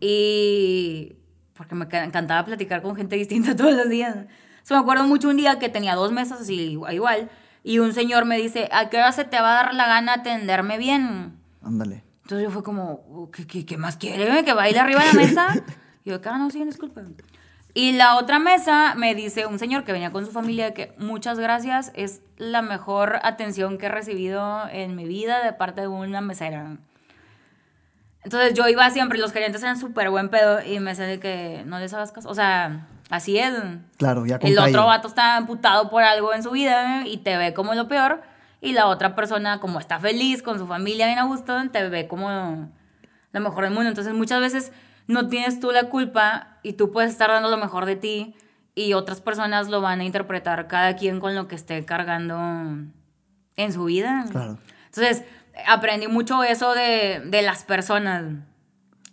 y porque me encantaba platicar con gente distinta todos los días. So, me acuerdo mucho un día que tenía dos mesas así igual y un señor me dice, ¿a qué hora se te va a dar la gana atenderme bien? Ándale. Entonces yo fue como, ¿qué, qué, qué más quiere? ¿Que baile arriba de la mesa? y yo, ah, no, sí, disculpe. Y la otra mesa me dice un señor que venía con su familia que muchas gracias, es la mejor atención que he recibido en mi vida de parte de una mesera. Entonces yo iba siempre, los gerentes eran súper buen pedo y me decía que no les hagas caso. O sea, así es. Claro, ya El otro vato está amputado por algo en su vida y te ve como lo peor. Y la otra persona, como está feliz con su familia bien a gusto, te ve como lo mejor del mundo. Entonces muchas veces no tienes tú la culpa y tú puedes estar dando lo mejor de ti y otras personas lo van a interpretar cada quien con lo que esté cargando en su vida. Claro. Entonces, aprendí mucho eso de, de las personas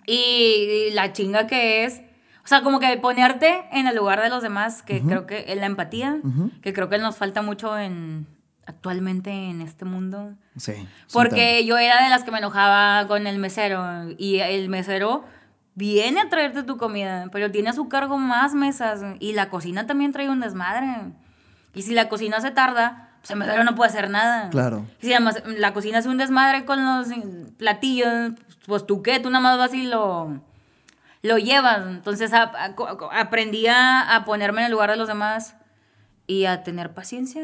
y, la chinga que es. O sea, como que ponerte en el lugar de los demás, que creo que es la empatía, que creo que nos falta mucho en actualmente en este mundo. Sí. Porque yo era de las que me enojaba con el mesero y el mesero viene a traerte tu comida, pero tiene a su cargo más mesas y la cocina también trae un desmadre. Y si la cocina se tarda, pues el mesero no puede hacer nada. Claro. Y si además la cocina hace un desmadre con los platillos, pues tú qué, tú nada más vas y lo, lo llevas. Entonces aprendí a ponerme en el lugar de los demás y a tener paciencia.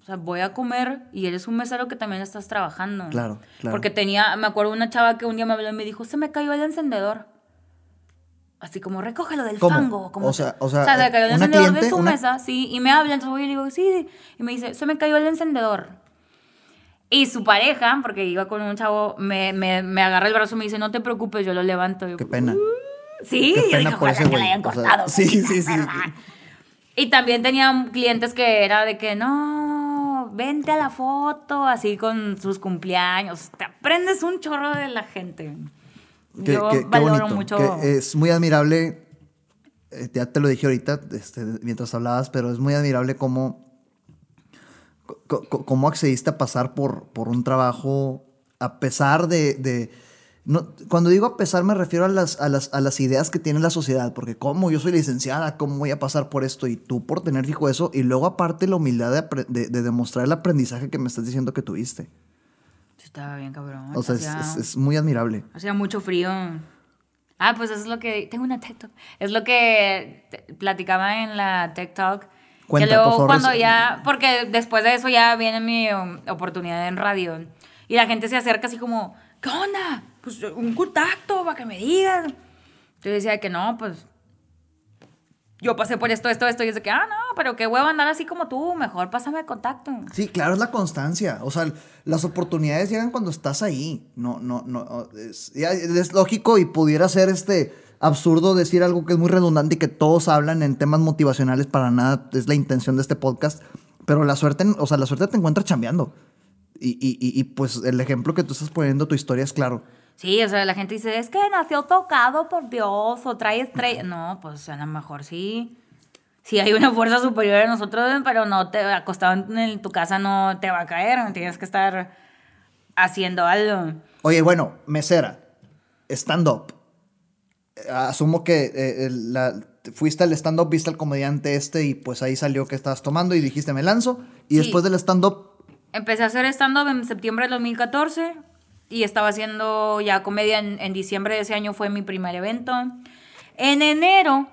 O sea, voy a comer y eres un mesero que también estás trabajando. Claro, claro. Porque tenía, me acuerdo una chava que un día me habló y me dijo, se me cayó el encendedor así como recógelo del fango. Como, o sea, o sea, se cayó el encendedor de su mesa, sí, y me habla, entonces voy y le digo, sí, y me dice, se me cayó el encendedor. Y su pareja, porque iba con un chavo, me, me, me agarra el brazo y me dice, no te preocupes, yo lo levanto. Qué pena. Uh, sí, Qué pena por ese que le hayan cortado. sí, sí, sí. Y también tenía clientes que era de que, no, vente a la foto, así con sus cumpleaños. Te aprendes un chorro de la gente. Yo valoro mucho. es muy admirable, eh, ya te lo dije ahorita este, mientras hablabas, pero es muy admirable cómo, cómo accediste a pasar por, por un trabajo a pesar de... no, cuando digo a pesar me refiero a las, a, las, a las ideas que tiene la sociedad, porque como yo soy licenciada, ¿cómo voy a pasar por esto? Y tú por tener fijo eso, y luego aparte la humildad de, de, de demostrar el aprendizaje que me estás diciendo que tuviste. Estaba bien cabrón. O sea, es, es, muy admirable. Hacía mucho frío. Ah, pues eso es lo que... Tengo una TikTok. Es lo que platicaba en la TikTok. Cuenta, que luego cuando ya... Porque después de eso ya viene mi oportunidad en radio. Y la gente se acerca así como... ¿Qué onda? Pues un contacto para que me digan. Yo decía que no, pues yo pasé por esto, esto, esto, y es de que, ah, no, pero qué huevo andar así como tú, mejor pásame el contacto. Sí, claro, es la constancia. O sea, las oportunidades llegan cuando estás ahí. No, no, no. Es, es lógico y pudiera ser este absurdo decir algo que es muy redundante y que todos hablan en temas motivacionales para nada. Es la intención de este podcast. Pero la suerte, o sea, la suerte te encuentra chambeando. Y, y, y, pues el ejemplo que tú estás poniendo, tu historia es claro. Sí, o sea, la gente dice, es que nació tocado por Dios o trae estrella. No, pues a lo mejor sí. Sí hay una fuerza superior a nosotros, pero no te acostado en tu casa no te va a caer. Tienes que estar haciendo algo. Oye, bueno, mesera, stand-up. Asumo que eh, la, fuiste al stand-up, viste al comediante este y pues ahí salió que estabas tomando y dijiste me lanzo. Y después del stand-up... Empecé a hacer stand-up en septiembre de 2014 y estaba haciendo ya comedia en, en diciembre de ese año fue mi primer evento. En enero,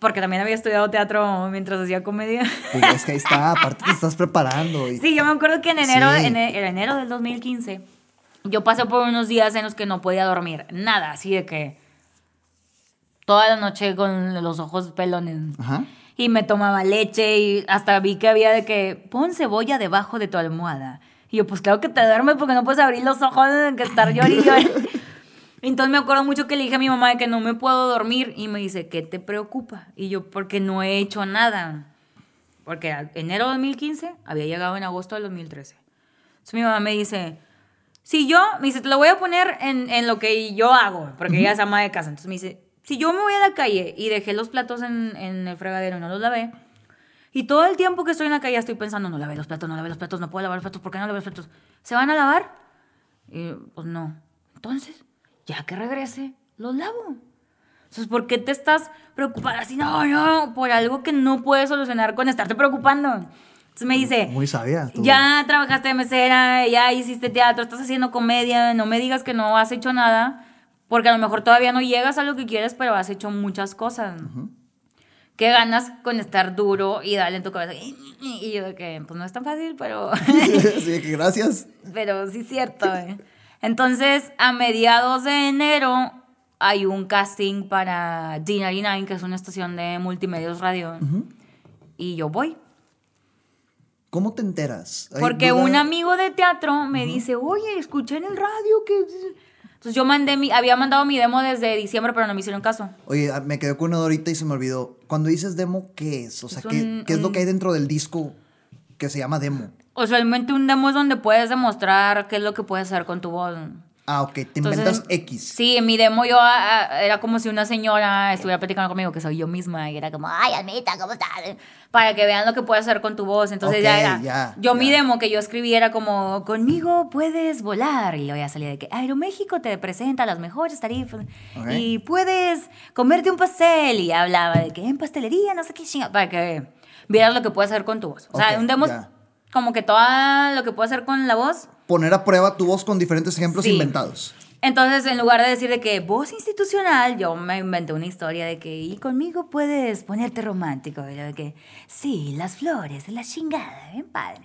porque también había estudiado teatro mientras hacía comedia. Pues es que ahí está, aparte te estás preparando. Y... Sí, yo me acuerdo que en enero, Sí. en e- en enero del 2015, yo pasé por unos días en los que no podía dormir. Nada, así de que toda la noche con los ojos pelones. Ajá. Y me tomaba leche y hasta vi que había de que pon cebolla debajo de tu almohada. Y yo, pues claro que te duermes porque no puedes abrir los ojos de que estar llorando. Entonces me acuerdo mucho que le dije a mi mamá de que no me puedo dormir y me dice, ¿qué te preocupa? Y yo, porque no he hecho nada. Porque enero de 2015 había llegado en agosto del 2013. Entonces mi mamá me dice, si yo, me dice, te lo voy a poner en, en lo que yo hago, porque ella es ama de casa. Entonces me dice, si yo me voy a la calle y dejé los platos en, en el fregadero y no los lavé, y todo el tiempo que estoy en la calle estoy pensando, no lavé los platos, no lavé los platos, no puedo lavar los platos, ¿por qué no lavé los platos? ¿Se van a lavar? Y pues no. Entonces, ya que regrese, los lavo. Entonces, ¿por qué te estás preocupando así? No, no, por algo que no puedes solucionar con estarte preocupando. Entonces me dice, Muy sabia. tú. ya trabajaste de mesera, ya hiciste teatro, estás haciendo comedia, no me digas que no has hecho nada, porque a lo mejor todavía no llegas a lo que quieres, pero has hecho muchas cosas. ¿Qué ganas con estar duro y darle en tu cabeza? Y yo de que, pues no es tan fácil, pero, sí, gracias. pero sí es cierto. ¿eh? Entonces, a mediados de enero hay un casting para D99, que es una estación de multimedios radio, y yo voy. ¿Cómo te enteras? ¿Hay Porque duda? un amigo de teatro me dice, oye, escuché en el radio que... Entonces yo mandé mi, había mandado mi demo desde diciembre, pero no me hicieron caso. Oye, ah, me quedé con una ahorita y se me olvidó. Cuando dices demo, ¿qué es? O sea, Es ¿qué, un- qué es lo que hay dentro del disco que se llama demo? Usualmente un demo es donde puedes demostrar qué es lo que puedes hacer con tu voz. Ah, ok, te Entonces, inventas en- X. Sí, en mi demo yo ah, ah, era como si una señora estuviera platicando conmigo, que soy yo misma, y era como, ay, Almita, ¿cómo estás? Para que vean lo que puedes hacer con tu voz. Entonces ya Ok, era. ya, yo mi ya. demo que yo escribí era como, conmigo puedes volar. Y luego ya salía de que Aeroméxico te presenta las mejores tarifas. Ok. Y puedes comerte un pastel. Y hablaba de que en pastelería, no sé qué chinga. Para que vieras lo que puedes hacer con tu voz. O sea, Ok, un demo ya. como que todo lo que puedes hacer con la voz. Poner a prueba tu voz con diferentes ejemplos Sí. inventados. Entonces, en lugar de decir de que voz institucional, yo me inventé una historia de que, y conmigo puedes ponerte romántico. Y yo de que, sí, las flores, la chingada, bien padre.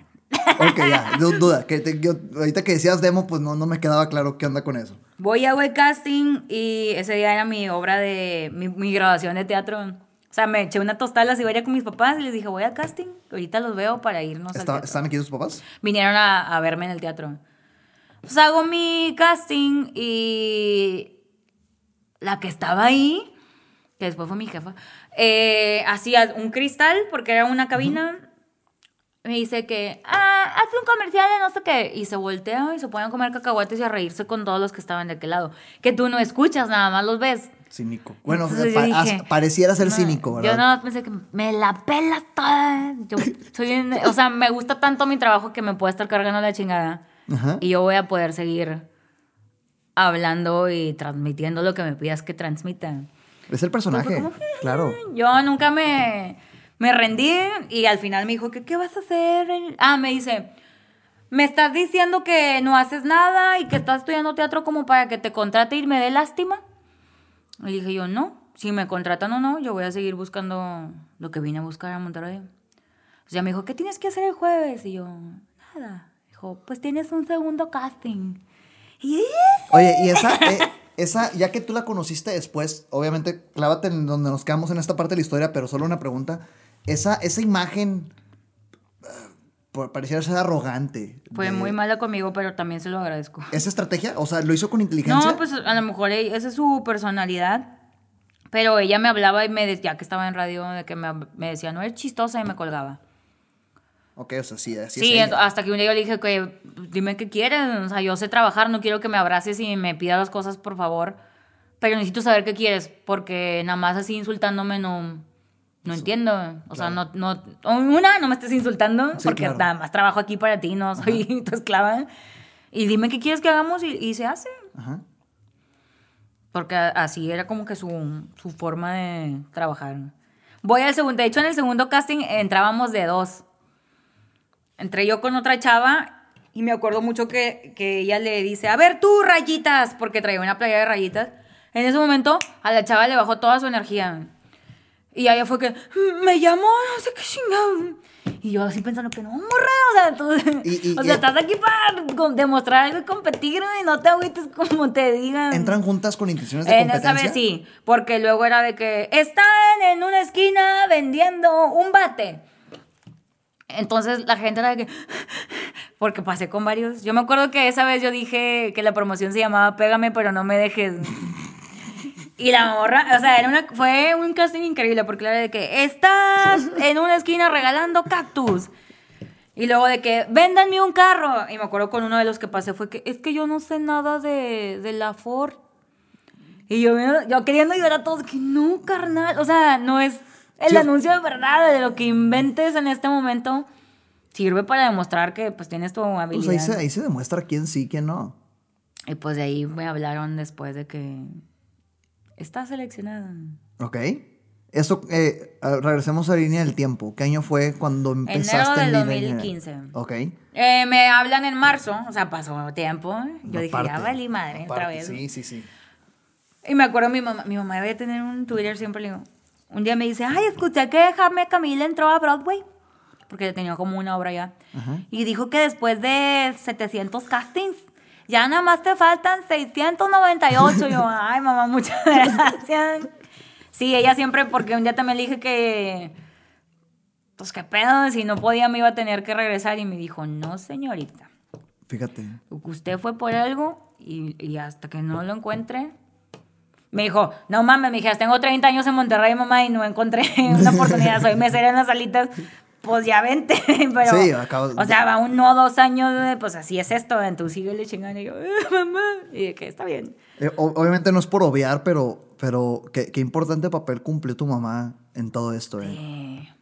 Ok, ya, du- duda. Que te- yo- ahorita que decías demo, pues no, no me quedaba claro qué onda con eso. Voy a web casting y ese día era mi obra de, mi, mi grabación de teatro. O sea, me eché una tostada a la ciberia con mis papás y les dije, voy a casting, ahorita los veo para irnos al ¿Está- teatro. ¿Están aquí tus papás? vinieron a, a verme en el teatro. Pues hago mi casting y la que estaba ahí, que después fue mi jefa, eh, hacía un cristal porque era una cabina. Me dice que, ah, hace un comercial de no sé qué. Y se voltea y se ponen a comer cacahuates y a reírse con todos los que estaban de aquel lado. Que tú no escuchas, nada más los ves. Cínico. Bueno, Entonces pa- dije, pareciera ser No, cínico, ¿verdad? Yo más pensé que me la pelas toda. Yo soy bien- o sea, me gusta tanto mi trabajo que me puede estar cargando la chingada. Ajá. Y yo voy a poder seguir hablando y transmitiendo lo que me pidas que transmita. Es el personaje, como, claro. Yo nunca me, me rendí y al final me dijo, ¿qué, ¿qué vas a hacer? Ah, me dice, me estás diciendo que no haces nada y que estás estudiando teatro como para que te contrate y me dé lástima. Le dije yo, no, si me contratan o no, yo voy a seguir buscando lo que vine a buscar a Monterrey. O sea, me dijo, ¿qué tienes que hacer el jueves? Y yo, nada. Dijo, pues tienes un segundo casting. Y Oye, y esa, eh, esa, ya que tú la conociste después, obviamente, clávate en donde nos quedamos en esta parte de la historia, pero solo una pregunta. Esa, esa imagen por- pareciera ser arrogante. fue de- muy mala conmigo, pero también se lo agradezco. ¿Esa estrategia? O sea, ¿lo hizo con inteligencia? No, pues a lo mejor ella- esa es su personalidad. Pero ella me hablaba y me decía que estaba en radio, de que me, me decía, no eres chistosa y me colgaba. Ok, o sea, sí, así Sí, es hasta que un día yo le dije que dime qué quieres, o sea, yo sé trabajar, no quiero que me abraces y me pidas las cosas, por favor, pero necesito saber qué quieres, porque nada más así insultándome no, no entiendo, o sea, no, no, una, no me estés insultando, Sí, porque claro. nada más trabajo aquí para ti, no soy tu esclava, y dime qué quieres que hagamos y, y se hace. Ajá. Porque así era como que su, su forma de trabajar. Voy al segundo, de hecho en el segundo casting entrábamos de dos. Entré yo con otra chava Y me acuerdo mucho que, que ella le dice, a ver tú, rayitas, porque traía una playa de rayitas. En ese momento a la chava le bajó toda su energía. Y ella fue que, me llamó, no sé qué chingado. Y yo así pensando que no, morra, o sea, tú, Y- y- o sea, y- estás aquí para demostrar algo y competir y no te agüites como te digan. ¿Entran juntas con intenciones de En competencia? esa vez sí, porque luego era de que están en una esquina vendiendo un bate. Entonces la gente era de que. Porque pasé con varios. Yo me acuerdo que esa vez yo dije que la promoción se llamaba Pégame, pero no me dejes. Y la morra, o sea, era una, fue un casting increíble porque era de que estás en una esquina regalando cactus. Y luego de que véndanme un carro. Y me acuerdo con uno de los que pasé fue que es que yo no sé nada de, de la Ford. Y yo, yo queriendo ayudar a todos, que no, carnal. O sea, no es el Sí. anuncio de verdad de lo que inventes en este momento. Sirve para demostrar que pues tienes tu Pues habilidad. ahí se, ahí se demuestra quién sí, quién no. Y pues de ahí me hablaron después de que está seleccionada. ¿Ok? Eso, eh, regresemos a la línea del tiempo. ¿Qué año fue cuando empezaste Enero del en línea? 2015. Ok. Eh, me hablan en marzo, o sea, pasó tiempo. Yo dije, ya Aparte, valí madre, otra aparte, vez. Sí, sí, sí. Y me acuerdo mi mamá, mi mamá debe tener un Twitter, siempre le digo. Un día me dice, ay, escuché que Jaime Camila entró a Broadway. Porque tenía como una obra ya. Y dijo que después de 700 castings, ya nada más te faltan 698. Y yo, ay, mamá, muchas gracias. Sí, ella siempre, porque un día también le dije que, pues qué pedo, si no podía me iba a tener que regresar. Y me dijo, no, señorita. Fíjate. Usted fue por algo y, y hasta que no lo encuentre. Me dijo, no mames, me dije, tengo 30 años en Monterrey, mamá, y no encontré una oportunidad. Soy mesera en las salitas. Pues ya vente. Pero, Sí, acabo- o sea, va uno o dos años, pues así es esto. Entonces síguele chingando. Y yo, "Eh, mamá. Y de que está bien. Eh, obviamente no es por obviar, pero, pero qué, qué importante papel cumplió tu mamá en todo esto. Eh.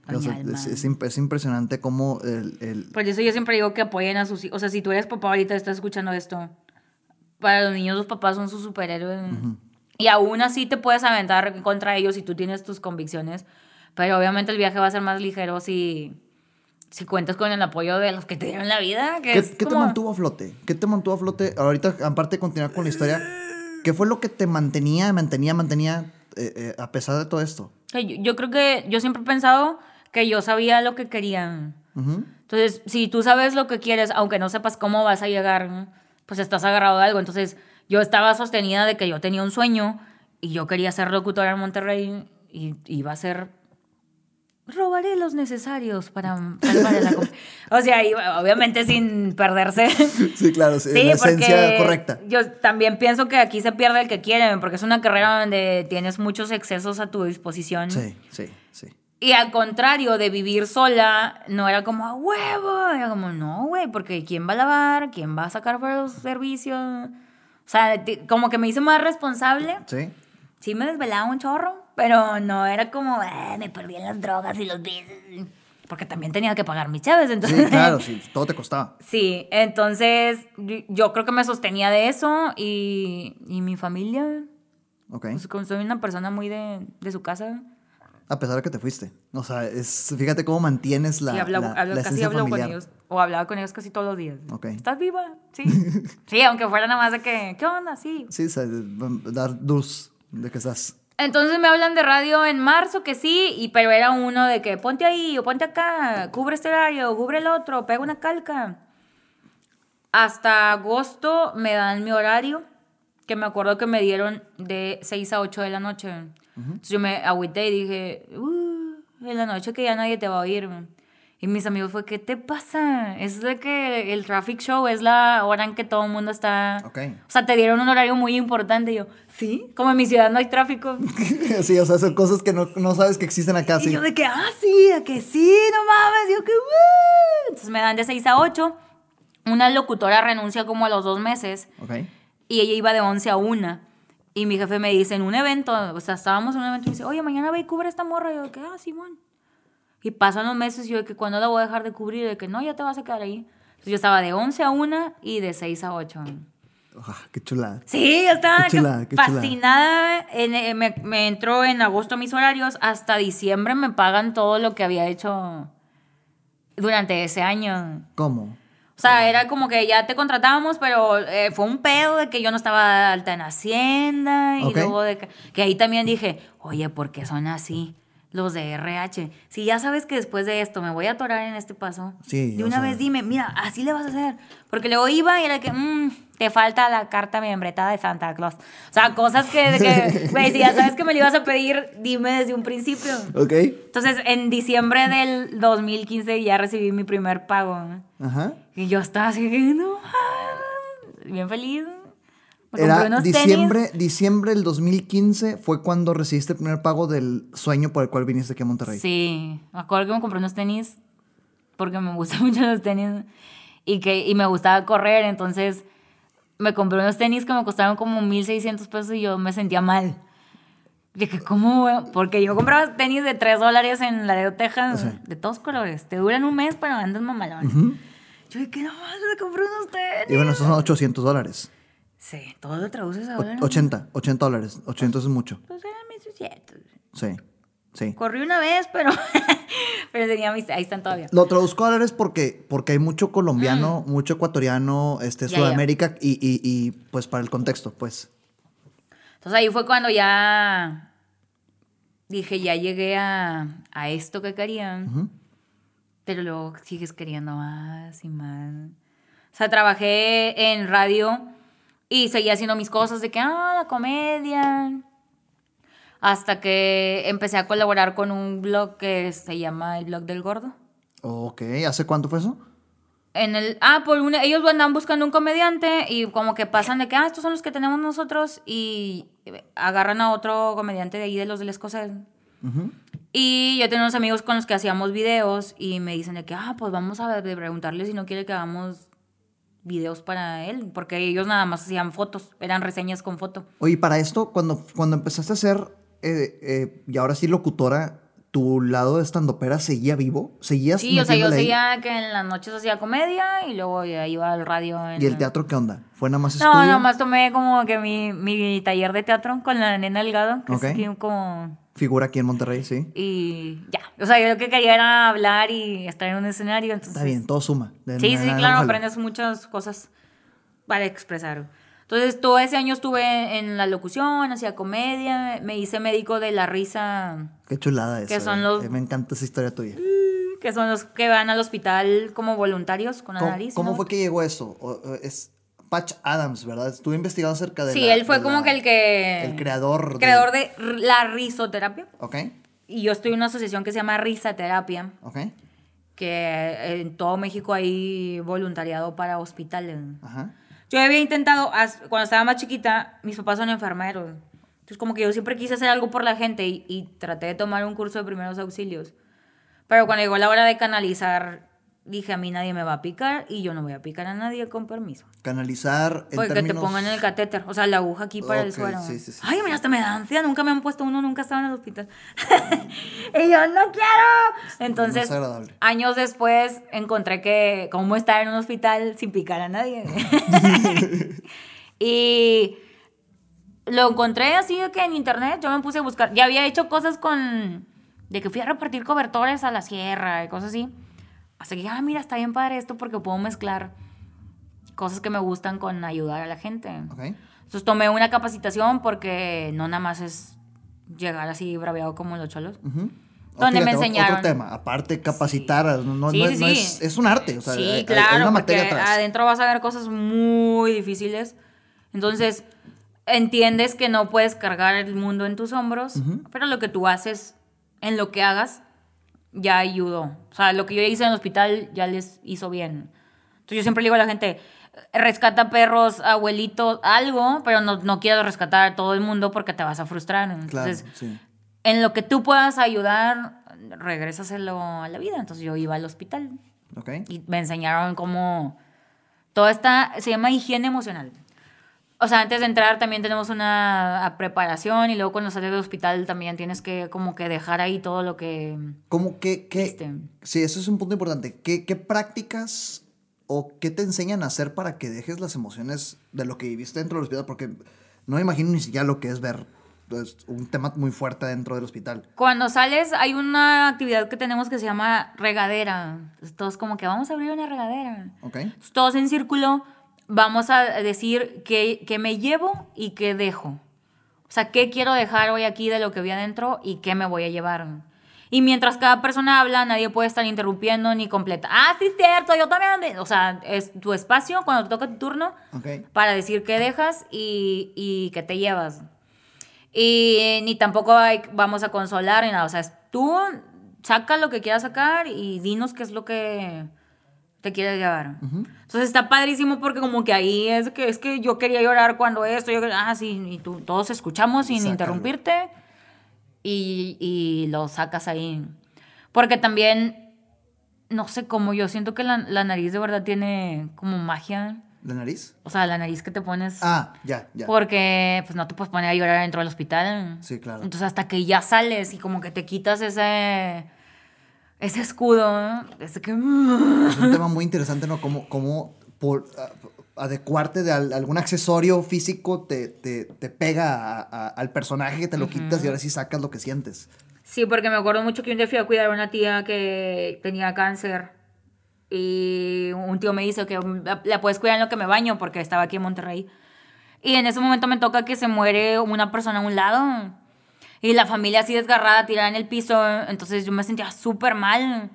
Eh, O sea, es, es es impresionante cómo el, el- Por eso yo siempre digo que apoyen a sus hijos. O sea, si tú eres papá ahorita estás escuchando esto, para los niños los papás son sus superhéroes. Y aún así te puedes aventar contra ellos si tú tienes tus convicciones. Pero obviamente el viaje va a ser más ligero si, si cuentas con el apoyo de los que te dieron la vida. Que ¿Qué, qué te como- mantuvo a flote? ¿Qué te mantuvo a flote? Ahorita, aparte de continuar con la historia, ¿qué fue lo que te mantenía, mantenía, mantenía eh, eh, a pesar de todo esto? Yo, yo creo que yo siempre he pensado que yo sabía lo que quería. Ujú. Entonces, si tú sabes lo que quieres, aunque no sepas cómo vas a llegar, pues estás agarrado de algo. Entonces, yo estaba sostenida de que yo tenía un sueño y yo quería ser locutora en Monterrey y iba a ser... Robaré los necesarios para salvar a la com-". O sea, y obviamente sin perderse. Sí, claro, sí, Sí, la esencia correcta. Yo también pienso que aquí se pierde el que quiere, porque es una carrera donde tienes muchos excesos a tu disposición. Sí, sí, sí. Y al contrario, de vivir sola, no era como a huevo. Era como, no, güey, porque ¿quién va a lavar? ¿Quién va a sacar para los servicios? O sea, como que me hice más responsable. Sí. Sí me desvelaba un chorro, pero no era como, "Eh, me perdí en las drogas y los vicios. Porque también tenía que pagar mis chaves, entonces... Sí, claro, sí, todo te costaba. Sí, entonces yo- creo que me sostenía de eso y, y mi familia, Ok. pues como soy una persona muy de, de su casa, A pesar de que te fuiste. O sea, es, fíjate cómo mantienes la, sí, hablo, la- hablo- la casi hablo familiar. con ellos, o hablaba con ellos casi todos los días. Ok. ¿Estás viva? Sí. sí, aunque fuera nada más de que, ¿qué onda? Sí. Sí, o sea, dar luz de que estás. Entonces me hablan de radio en marzo, que sí, y, pero era uno de que ponte ahí o ponte acá, cubre este horario, cubre el otro, pega una calca. Hasta agosto me dan mi horario, que me acuerdo que me dieron de 6 a 8 de la noche. Entonces yo me agüité y dije, uh, en la noche que ya nadie te va a oír. Y mis amigos fue, ¿qué te pasa? Es de que el traffic show es la hora en que todo el mundo está... O sea, te dieron un horario muy importante. Y yo, ¿sí? Como en mi ciudad no hay tráfico. sí, o sea, son cosas que no, no sabes que existen acá. Y Sí. yo de que, ah, sí, de que sí, no mames. Yo que, "Uh". Entonces me dan de 6 a 8. Una locutora renuncia como a los dos meses y ella iba de 11 a 1. Y mi jefe me dice, en un evento, o sea, estábamos en un evento y me dice, oye, mañana ve y cubre esta morra. Y yo de que, ah, Simón. Y pasan los meses y yo de que, ¿cuándo la voy a dejar de cubrir? De que, no, ya te vas a quedar ahí. Entonces yo estaba de 11 a 1 y de 6 a 8. Ah, qué chulada. Sí, yo estaba Qué chulada, qué fascinada. Eh, me, me entró en agosto mis horarios. Hasta diciembre me pagan todo lo que había hecho durante ese año. ¿Cómo? O sea, era como que ya te contratábamos, pero eh, fue un pedo de que yo no estaba alta en Hacienda. Y Ok. luego de que, que ahí también dije, oye, ¿por qué son así los de RH? Si ya sabes que después de esto me voy a atorar en este paso, Sí, de una vez dime, mira, así le vas a hacer. Porque luego iba y era que, "Mm, te falta la carta membretada de Santa Claus. O sea, cosas que, que, si ya sabes que me lo ibas a pedir, dime desde un principio. Ok. Entonces, en diciembre del 2015 ya recibí mi primer pago. ¿no? Ajá. Y yo estaba así, no, mames", bien feliz. Me compré Era unos diciembre, diciembre del 2015 fue cuando recibiste el primer pago del sueño por el cual viniste aquí a Monterrey. Sí, me acuerdo que me compré unos tenis porque me gustan mucho los tenis y, que, y me gustaba correr. Entonces, me compré unos tenis que me costaron como 1.600 pesos y yo me sentía mal. Dije, ¿cómo? voy a-?" Porque yo compraba tenis de 3 dólares en Laredo, Texas, Sí. de todos colores. Te duran un mes, pero andas mamalón. Yo dije, no me compré unos tenis. Y bueno, esos son 800 dólares. Sí, todo lo traduces O- ahora. 80, 80 dólares. 800 es mucho. Pues eran 1.600. Sí, sí. Corrí una vez, pero, pero tenía mis... Ahí están todavía. Lo traduzco a dólares porque, porque hay mucho colombiano, mucho ecuatoriano, este, Mm. Ya, Sudamérica Y, y, y, pues para el contexto, pues. Entonces ahí fue cuando ya dije, ya llegué a, a esto que quería. Ujú. Pero luego sigues queriendo más y más. O sea, trabajé en radio y seguía haciendo mis cosas de que, ah, la comedia. Hasta que empecé a colaborar con un blog que se llama El Blog del Gordo. Ok, ¿hace cuánto fue eso? En el, ah, por una, ellos andan buscando un comediante y como que pasan de que, ah, estos son los que tenemos nosotros y agarran a otro comediante de ahí de los del escocés. Ujú. Y yo tenía unos amigos con los que hacíamos videos y me dicen de que, ah, pues vamos a preguntarle si no quiere que hagamos videos para él, porque ellos nada más hacían fotos, eran reseñas con foto. Oye, para esto, cuando, cuando empezaste a ser, eh, eh, y ahora sí locutora, ¿tu lado de estandopera seguía vivo? ¿Seguías Sí, o sea, yo ahí? seguía que en las noches hacía comedia y luego ya iba al radio. En ¿Y el teatro qué onda? ¿Fue nada más No, estudio? nomás tomé como que mi, mi taller de teatro con la nena Delgado, que es como... Figura aquí en Monterrey, sí. Y ya, o sea, yo lo que quería era hablar y estar en un escenario, entonces... Está bien, todo suma. De Sí, sí, claro, aprendes muchas cosas para expresar. Entonces, todo ese año estuve en la locución, hacía comedia, me hice médico de la risa, Qué chulada esa. Que son eh. los- Eh, Me encanta esa historia tuya. que son los que van al hospital como voluntarios con la ¿Cómo, nariz. cómo ¿no? fue que llegó eso? Es Patch Adams, ¿verdad? Estuve investigando acerca de Sí, la- él fue de como la- que el que... El creador. de- creador de r- la risoterapia. Ok, Y yo estoy en una asociación que se llama Risaterapia, ok. que en todo México hay voluntariado para hospitales. Ajá. Yo había intentado, cuando estaba más chiquita, mis papás son enfermeros. Entonces, como que yo siempre quise hacer algo por la gente y, y traté de tomar un curso de primeros auxilios. Pero cuando llegó la hora de canalizar, dije, a mí nadie me va a picar y yo no voy a picar a nadie con permiso. Canalizar en Porque términos... te pongan el catéter, o sea, la aguja aquí para el Ok, suero. sí, sí, sí. Ay, mira, hasta me da ansiedad, nunca me han puesto uno, nunca estaba en el hospital. y yo, no quiero. Entonces, años después encontré que cómo estar en un hospital sin picar a nadie. y lo encontré así de que en internet yo me puse a buscar. Ya había hecho cosas con. de que fui a repartir cobertores a la sierra y cosas así. Hasta que, ah, mira, está bien padre esto porque puedo mezclar cosas que me gustan con ayudar a la gente. Ok. Entonces tomé una capacitación porque no nada más es llegar así braveado como los cholos. Ujú. Donde me Fíjate, enseñaron. Otro tema, aparte capacitar, no, no- Sí, no- sí, no sí. es, es un arte, o sea, sí, hay- claro, hay una materia atrás. adentro vas a ver cosas muy difíciles. Entonces, entiendes que no puedes cargar el mundo en tus hombros, pero lo que tú haces, en lo que hagas, ya ayudó. O sea, lo que yo hice en el hospital ya les hizo bien. Entonces, yo siempre le digo a la gente, rescata perros, abuelitos, algo, pero no, no quiero rescatar a todo el mundo porque te vas a frustrar. Claro, Entonces, sí. en lo que tú puedas ayudar, regrésaselo a la vida. Entonces, yo iba al hospital y me enseñaron cómo toda esta se llama higiene emocional. O sea, antes de entrar también tenemos una a- preparación y luego cuando sales del hospital también tienes que como que dejar ahí todo lo que ¿Cómo que, que- viste. Sí, eso es un punto importante. ¿Qué, qué prácticas o qué te enseñan a hacer para que dejes las emociones de lo que viviste dentro del hospital? Porque no me imagino ni siquiera lo que es ver es un tema muy fuerte dentro del hospital. Cuando sales, hay una actividad que tenemos que se llama regadera. Todos como que vamos a abrir una regadera. ¿Ok? Todos en círculo vamos a decir qué, qué me llevo y qué dejo. O sea, qué quiero dejar hoy aquí de lo que vi adentro y qué me voy a llevar. Y mientras cada persona habla, nadie puede estar interrumpiendo ni completa. Ah, sí, cierto, yo también. O sea, es tu espacio cuando te toca tu turno para decir qué dejas y, y qué te llevas. Y ni tampoco hay- vamos a consolar ni nada. O sea, es tú saca lo que quieras sacar y dinos qué es lo que te quieres llevar. Entonces está padrísimo porque como que ahí es que es que yo quería llorar cuando esto, yo ah, sí, y tú, todos escuchamos sin Sácalo. interrumpirte y, y lo sacas ahí. Porque también, no sé cómo, yo siento que la, la nariz de verdad tiene como magia. ¿La nariz? O sea, la nariz que te pones. Ah, ya, ya. Porque pues no te puedes poner a llorar dentro del hospital. Sí, claro. Entonces hasta que ya sales y como que te quitas ese ese escudo, ese que Es un tema muy interesante, ¿no? Cómo, cómo por, a- adecuarte de al- algún accesorio físico te, te, te pega a- a- al personaje que te lo quitas y ahora sí sacas lo que sientes. Sí, porque me acuerdo mucho que un día fui a cuidar a una tía que tenía cáncer y un tío me dice que la, la puedes cuidar en lo que me baño porque estaba aquí en Monterrey. Y en ese momento me toca que se muere una persona a un lado y la familia así desgarrada, tirada en el piso. Entonces yo me sentía súper mal.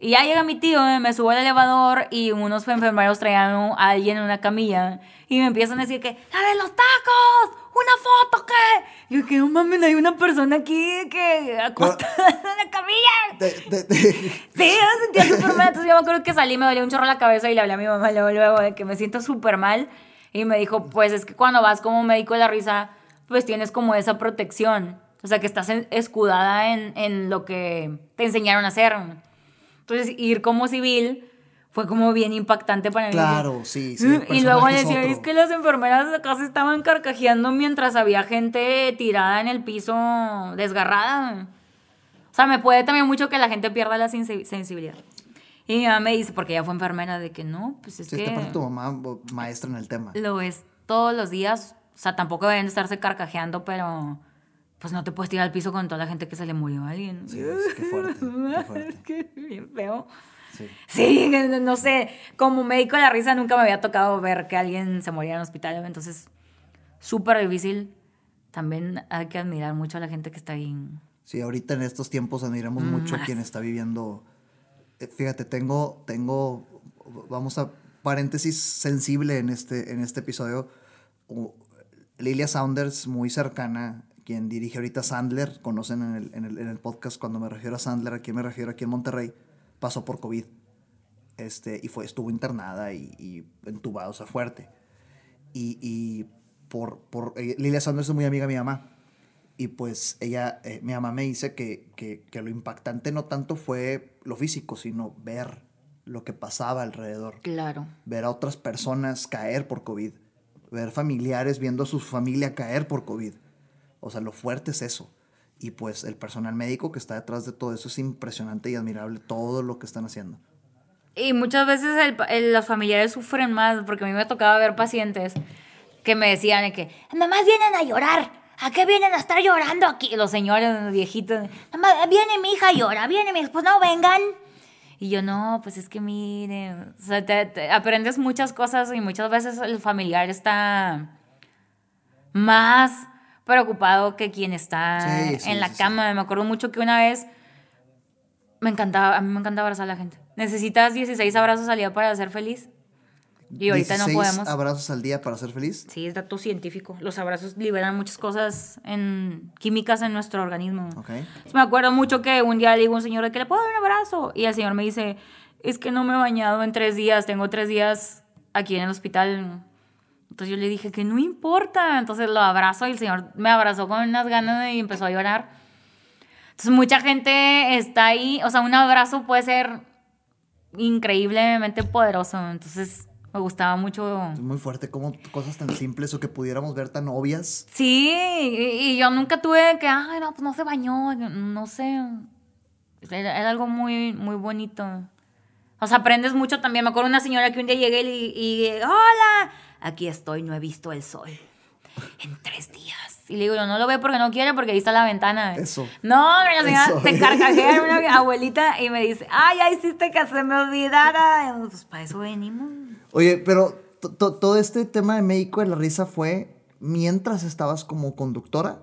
Y ya llega mi tío, eh, me subo al elevador y unos enfermeros traían a alguien en una camilla y me empiezan a decir que, ¡la de los tacos! ¡Una foto qué! Y yo que no mames, hay una persona aquí que acostada en la camilla. Te- te- te- Sí, yo me sentía súper mal. Entonces yo me acuerdo que salí, me dolía un chorro la cabeza y le hablé a mi mamá luego, luego de que me siento súper mal. Y me dijo, pues es que cuando vas como médico de la risa, pues tienes como esa protección. O sea, que estás en- escudada en, en lo que te enseñaron a hacer. Entonces, ir como civil fue como bien impactante para mí. claro, sí, sí. el y luego personaje es es que las enfermeras de acá se estaban carcajeando mientras había gente tirada en el piso, desgarrada. O sea, me puede también mucho que la gente pierda la sensi- sensibilidad. Y mi mamá me dice, porque ella fue enfermera, de que no, pues es Sí, que esta parte tu mamá maestra en el tema. lo ves todos los días. O sea, tampoco deben de estarse carcajeando, pero pues no te puedes tirar al piso con toda la gente que se le murió a alguien. Sí, es- qué fuerte, qué fuerte. Es que bien feo. Sí. Sí, no sé, como médico de la risa nunca me había tocado ver que alguien se moría en el hospital, entonces súper difícil. También hay que admirar mucho a la gente que está ahí. Sí, ahorita en estos tiempos admiramos Mm, mucho a quien está viviendo. eh, Fíjate, tengo, tengo, vamos a paréntesis sensible en este, en este episodio. Lilia Saunders, muy cercana, quien dirige ahorita Sandler, conocen en el, en el, en el podcast cuando me refiero a Sandler, a quién me refiero aquí en Monterrey, pasó por COVID. Este, y fue, estuvo internada y, y entubada, o sea, fuerte. Y, y por, por eh, Lilia Saunders es muy amiga de mi mamá. Y pues ella, eh, mi mamá me dice que, que, que lo impactante no tanto fue lo físico, sino ver lo que pasaba alrededor. Claro. Ver a otras personas caer por COVID. Ver familiares viendo a su familia caer por COVID. O sea, lo fuerte es eso. Y pues el personal médico que está detrás de todo eso es impresionante y admirable todo lo que están haciendo. Y muchas veces el el- los familiares sufren más, porque a mí me tocaba ver pacientes que me decían de que, mamás vienen a llorar. ¿A qué vienen a estar llorando aquí? Los señores los viejitos. Mamá, viene mi hija llora, viene mi pues no vengan. Y yo, no, pues es que miren, o sea, te- te aprendes muchas cosas y muchas veces el familiar está más preocupado que quien está Sí, sí, en la sí, cama. Me acuerdo mucho que una vez me encantaba, a mí me encanta abrazar a la gente. ¿Necesitas 16 abrazos al día para ser feliz? Y ahorita no 16 podemos. abrazos al día para ser feliz. Sí, es dato científico. Los abrazos liberan muchas cosas en químicas en nuestro organismo. Ok. Entonces, me acuerdo mucho que un día le digo a un señor de que le puedo dar un abrazo. Y el señor me dice, es que no me he bañado en tres días, tengo tres días aquí en el hospital. Entonces yo le dije que no importa. Entonces lo abrazo y el señor me abrazó con unas ganas y empezó a llorar. Entonces mucha gente está ahí, o sea, un abrazo puede ser increíblemente poderoso. Entonces me gustaba mucho Es muy fuerte como cosas tan simples o que pudiéramos ver tan obvias. Sí, y, y yo nunca tuve que, ay, no, pues no se bañó, no sé. Era, era algo muy, muy bonito. O sea, aprendes mucho también. Me acuerdo una señora que un día llegué y, y, hola, aquí estoy, no he visto el sol en tres días. Y le digo, yo no lo ve porque no quiere, porque ahí está la ventana. Eso. No, la señora Eso. se carcajea una abuelita y me dice, ay, ya hiciste que se me olvidara. Y, Pues para eso venimos. Oye, pero to- to- todo este tema de México de la risa fue mientras estabas como conductora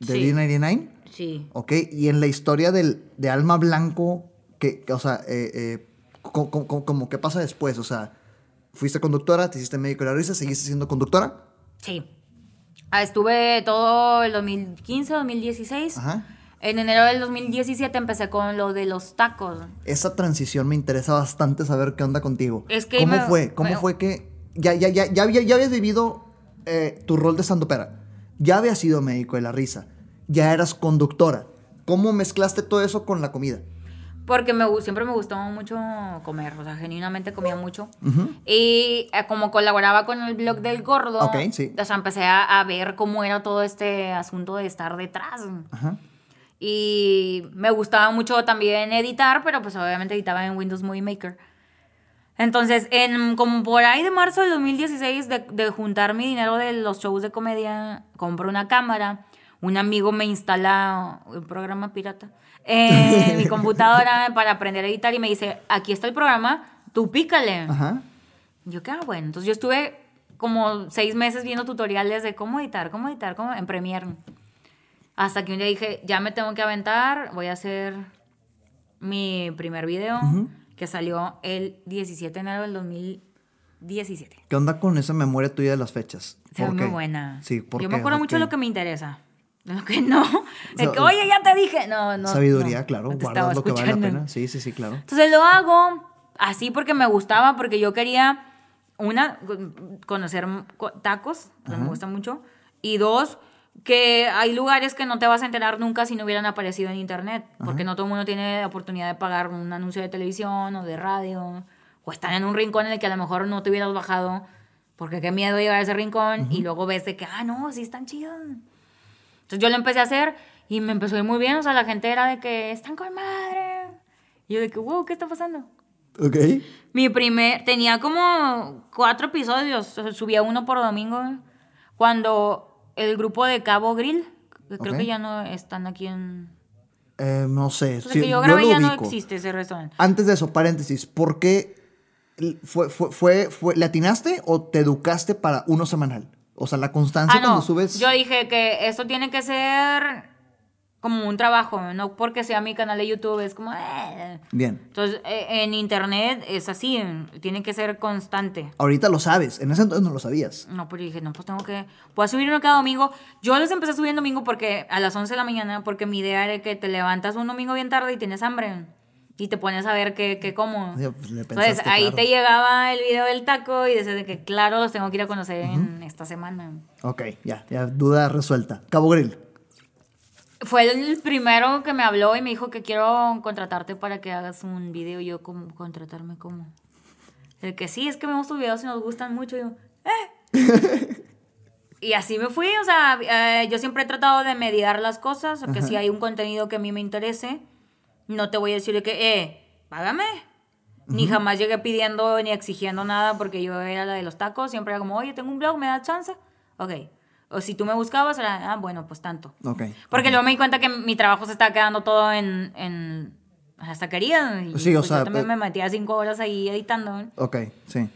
de Sí. D99, Sí. ¿ok? Y en la historia del, de Alma Blanco, que, que, o sea, eh, eh, co- co- co- como que pasa después, o sea, fuiste conductora, te hiciste México de la risa, seguiste siendo conductora. Sí. Ah, Estuve todo el 2015, 2016. Ajá. En enero del 2017 empecé con lo de los tacos. Esa transición me interesa bastante saber qué onda contigo. Es que ¿Cómo me- fue? ¿Cómo me- fue que ya, ya, ya, ya, ya habías vivido eh, tu rol de sandopera? Ya habías sido médico de la risa. Ya eras conductora. ¿Cómo mezclaste todo eso con la comida? Porque me, siempre me gustó mucho comer, o sea, genuinamente comía mucho. Y eh, como colaboraba con el blog del gordo, sí. o sea, empecé a, a ver cómo era todo este asunto de estar detrás. Ajá. Y me gustaba mucho también editar, pero pues obviamente editaba en Windows Movie Maker. Entonces, en, como por ahí de marzo del 2016, de, de juntar mi dinero de los shows de comedia, compro una cámara. Un amigo me instala un programa pirata en mi computadora para aprender a editar y me dice, aquí está el programa, tú pícale. Ajá. Yo, qué ah, bueno. Entonces yo estuve como seis meses viendo tutoriales de cómo editar, cómo editar, cómo en Premiere. Hasta que un día dije, ya me tengo que aventar, voy a hacer mi primer video que salió el 17 de enero del 2017. ¿Qué onda con esa memoria tuya de las fechas? Se ve ¿Por muy buena. Sí, ¿por Yo me acuerdo ¿De mucho de lo que me interesa. Lo que no. Que, oye, ya te dije. No, no. Sabiduría, no, claro. no guardas lo que vale la escuchando. pena. Sí, sí, sí, claro. Entonces lo hago así porque me gustaba, porque yo quería, una, conocer co- tacos, que me Ajá. gusta mucho, y dos, que hay lugares que no te vas a enterar nunca si no hubieran aparecido en internet, porque no todo el mundo tiene la oportunidad de pagar un anuncio de televisión o de radio, o estar en un rincón en el que a lo mejor no te hubieras bajado, porque qué miedo llegar a ese rincón, y luego ves de que, ah, no, sí están chidos. Entonces yo lo empecé a hacer y me empezó a ir muy bien. O sea, la gente era de que están con madre. Y yo de que, wow, ¿qué está pasando? Ok. Mi primer, tenía como cuatro episodios. o sea, subía uno por domingo. Cuando el grupo de Cabo Grill, que creo que ya no están aquí en. Eh, no sé. O sea, sí, que yo grabé lo ya no existe ese restaurante. Antes de eso, paréntesis, ¿por qué fue, fue, fue, fue- le atinaste o te educaste para uno semanal? O sea, la constancia Ah, no. cuando subes. Yo dije que esto tiene que ser como un trabajo, no porque sea mi canal de YouTube, es como. eh. Bien. Entonces, eh, en internet es así, tiene que ser constante. Ahorita lo sabes. En ese entonces no lo sabías. No, pero dije, no, pues tengo que. Voy a subir uno cada domingo. Yo les empecé a subir domingo porque a las 11 de la mañana, porque mi idea era que te levantas un domingo bien tarde y tienes hambre. Y te pones a ver qué, qué como. Pues, Entonces ahí claro. te llegaba el video del taco y decías de que, claro, los tengo que ir a conocer en esta semana. Ok, ya, ya, duda resuelta. Cabo Grill. Fue el primero que me habló y me dijo que quiero contratarte para que hagas un video. Yo, como ¿Contratarme cómo? El que sí, es que vemos tus videos y nos gustan mucho. Y yo, ¿eh? y así me fui. O sea, eh, yo siempre he tratado de mediar las cosas. Que Ajá. si hay un contenido que a mí me interese, no te voy a decir de que, eh, págame. Ni jamás llegué pidiendo ni exigiendo nada porque yo era la de los tacos. Siempre era como, oye, tengo un blog, ¿me das chance? Ok. O si tú me buscabas, era, ah, bueno, pues tanto. Ok. Porque luego me di cuenta que mi trabajo se estaba quedando todo en, en las taquerías. Y Sí, o pues sea, yo también eh, me metía cinco horas ahí editando. Ok, sí.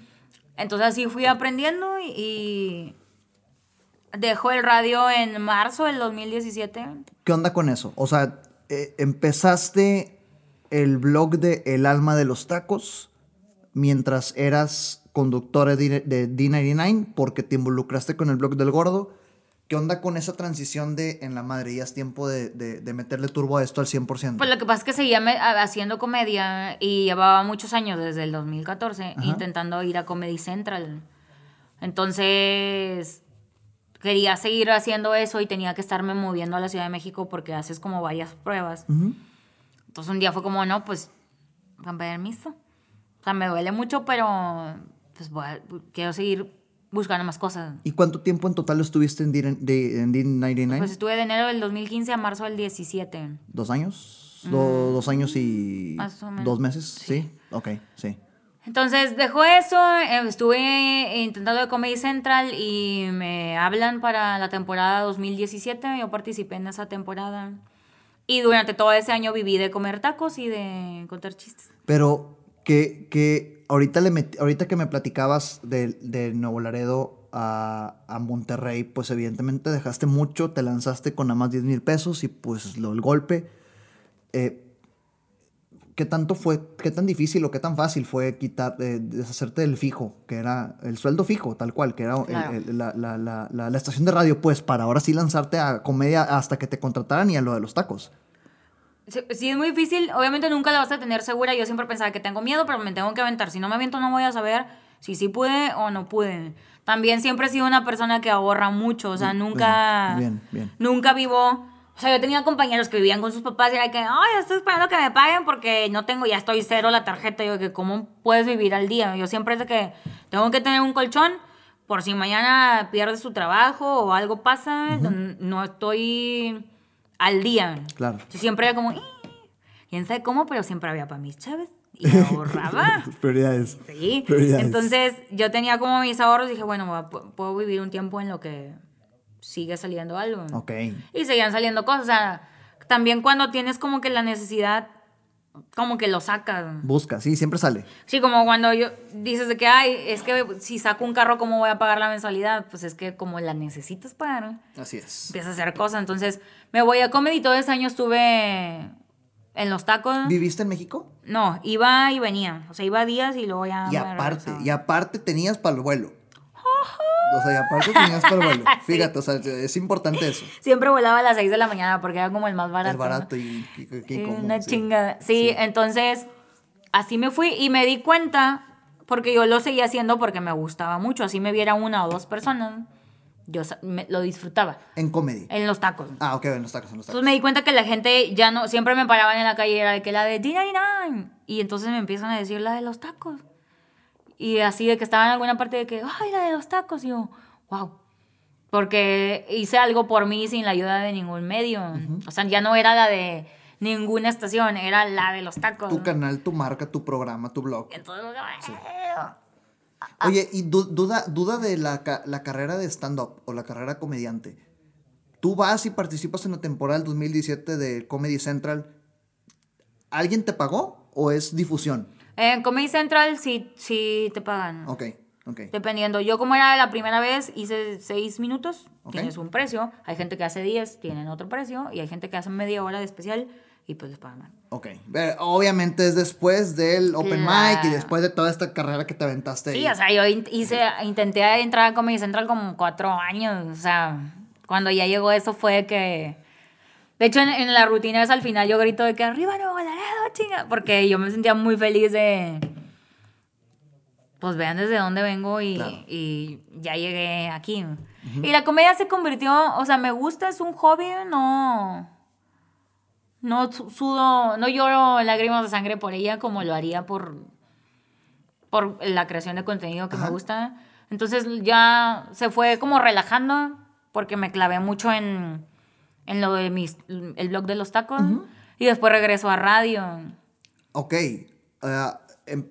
Entonces así fui aprendiendo y, y dejó el radio en marzo del 2017. ¿Qué onda con eso? O sea, eh, empezaste el blog de El alma de los tacos mientras eras conductora de, D- de D99 porque te involucraste con el blog del gordo. ¿Qué onda con esa transición de en la madre? Ya es tiempo de, de- de meterle turbo a esto al 100%. Pues lo que pasa es que seguía me- haciendo comedia y llevaba muchos años, desde el 2014, Ajá. intentando ir a Comedy Central. Entonces, quería seguir haciendo eso y tenía que estarme moviendo a la Ciudad de México porque haces como varias pruebas. Ujú. Entonces un día fue como, no, pues, con permiso. O sea, me duele mucho, pero pues voy a- quiero seguir buscando más cosas. ¿Y cuánto tiempo en total estuviste en, D, de- en D99? Pues estuve de enero del 2015 a marzo del 17. ¿Dos años? Do- ¿Dos años y Mm. Más o menos. dos meses? Sí. Ok, sí. Entonces dejó eso, eh, estuve intentando de Comedy Central y me hablan para la temporada 2017, yo participé en esa temporada. Y durante todo ese año viví de comer tacos y de contar chistes. Pero que, que ahorita, le met- ahorita que me platicabas de, de Nuevo Laredo a, a Monterrey, pues evidentemente dejaste mucho, te lanzaste con nada más 10 mil pesos y pues lo, el golpe. Eh, ¿Qué tanto fue, qué tan difícil o qué tan fácil fue quitar, eh, deshacerte del fijo, que era el sueldo fijo, tal cual, que era el- Claro. el- la, la- la- la- la estación de radio, pues para ahora sí lanzarte a comedia hasta que te contrataran y a lo de los tacos? Sí, sí, es muy difícil. Obviamente nunca la vas a tener segura. Yo siempre pensaba que tengo miedo, pero me tengo que aventar. Si no me aviento, no voy a saber si sí pude o no pude. También siempre he sido una persona que ahorra mucho. O sea, nunca. bien, bien. Nunca vivo. O sea, yo tenía compañeros que vivían con sus papás y era que, ay, estoy esperando que me paguen porque no tengo, ya estoy cero la tarjeta. Yo, que, ¿cómo puedes vivir al día? Yo siempre es de que tengo que tener un colchón por si mañana pierdes tu trabajo o algo pasa, no estoy al día. Claro. Yo siempre era como, "Eh", quién sabe cómo, pero siempre había para mis chaves y me ahorraba. Prioridades. Sí. Prioridades. Entonces yo tenía como mis ahorros y dije, bueno, puedo vivir un tiempo en lo que sigue saliendo algo. Ok. Y seguían saliendo cosas. O sea, también cuando tienes como que la necesidad, como que lo sacas. Busca, sí, siempre sale. Sí, como cuando yo dices de que, ay, es que si saco un carro, ¿cómo voy a pagar la mensualidad? Pues es que como la necesitas pagar, Así es. empiezas a hacer cosas. Entonces me voy a comedy. Todo ese año estuve en los tacos. ¿Viviste en México? No, iba y venía. O sea, iba días y luego ya. Y aparte, y aparte tenías para el vuelo. O sea, y aparte tenías para el vuelo. Sí. Fíjate, o sea, es importante eso. Siempre volaba a las 6 de la mañana porque era como el más barato. El barato y, y- y- y Sí, cómo, una sí. chingada. Sí, entonces así me fui y me di cuenta porque yo lo seguía haciendo porque me gustaba mucho. Así me viera una o dos personas, yo me- lo disfrutaba En comedy. en los tacos. Ah, ok, en los tacos, en los tacos. Entonces me di cuenta que la gente ya no, siempre me paraban en la calle, era de que la de D99. Y entonces me empiezan a decir la de los tacos. Y así de que estaba en alguna parte de que, ay, la de los tacos. Y yo, wow. Porque hice algo por mí sin la ayuda de ningún medio. O sea, ya no era la de ninguna estación, era la de los tacos. Tu canal, tu marca, tu programa, tu blog. Entonces, Oye, y du- duda, duda de la, ca- la carrera de stand-up o la carrera comediante. Tú vas y participas en la temporada del 2017 de Comedy Central. ¿Alguien te pagó o es difusión? En Comedy Central sí, sí te pagan. Ok, ok. Dependiendo. Yo como era la primera vez, hice seis minutos, Ok. tienes un precio. Hay gente que hace 10, tienen otro precio. Y hay gente que hace media hora de especial y pues les pagan más. Ok. Ve, Obviamente es después del Open Claro. Mic y después de toda esta carrera que te aventaste. Sí, ahí. o sea, yo in- hice, intenté entrar a Comedy Central como cuatro años. O sea, cuando ya llegó eso fue que... De hecho, en, en la rutina es al final yo grito de que arriba Nuevo Laredo, chinga. Porque yo me sentía muy feliz de... Pues vean desde dónde vengo y, Claro. y ya llegué aquí. Y la comedia se convirtió, o sea, me gusta, es un hobby, no... No su- sudo, no lloro lágrimas de sangre por ella como lo haría por, por la creación de contenido que Ajá. me gusta. Entonces ya se fue como relajando porque me clavé mucho en, en lo de mis, el blog de los tacos. Y después regreso a radio. Ok. em-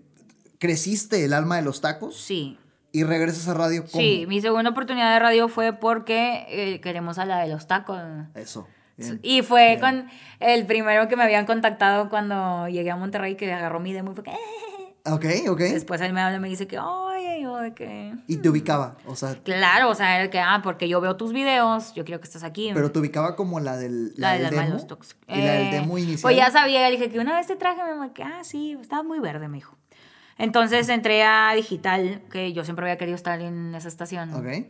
creciste el alma de los tacos Sí. y regresas a radio. ¿cómo? Sí, mi segunda oportunidad de radio fue porque eh, queremos a la de los tacos. Eso. bien. Y fue Bien. con el primero que me habían contactado cuando llegué a Monterrey que agarró mi demo y fue que... Ok, ok. Después él me habla y me dice que, oye, yo de que... Y te ubicaba, o sea, Claro, o sea, que, ah, porque yo veo tus videos, yo quiero que estés aquí. pero te ubicaba como la del, la, del demo. tox. Y la del Eh, demo inicial. Pues ya sabía, le dije que una vez te traje, me dijo que, ah, sí, estaba muy verde, me dijo. Entonces entré a digital, que yo siempre había querido estar en esa estación. Ok.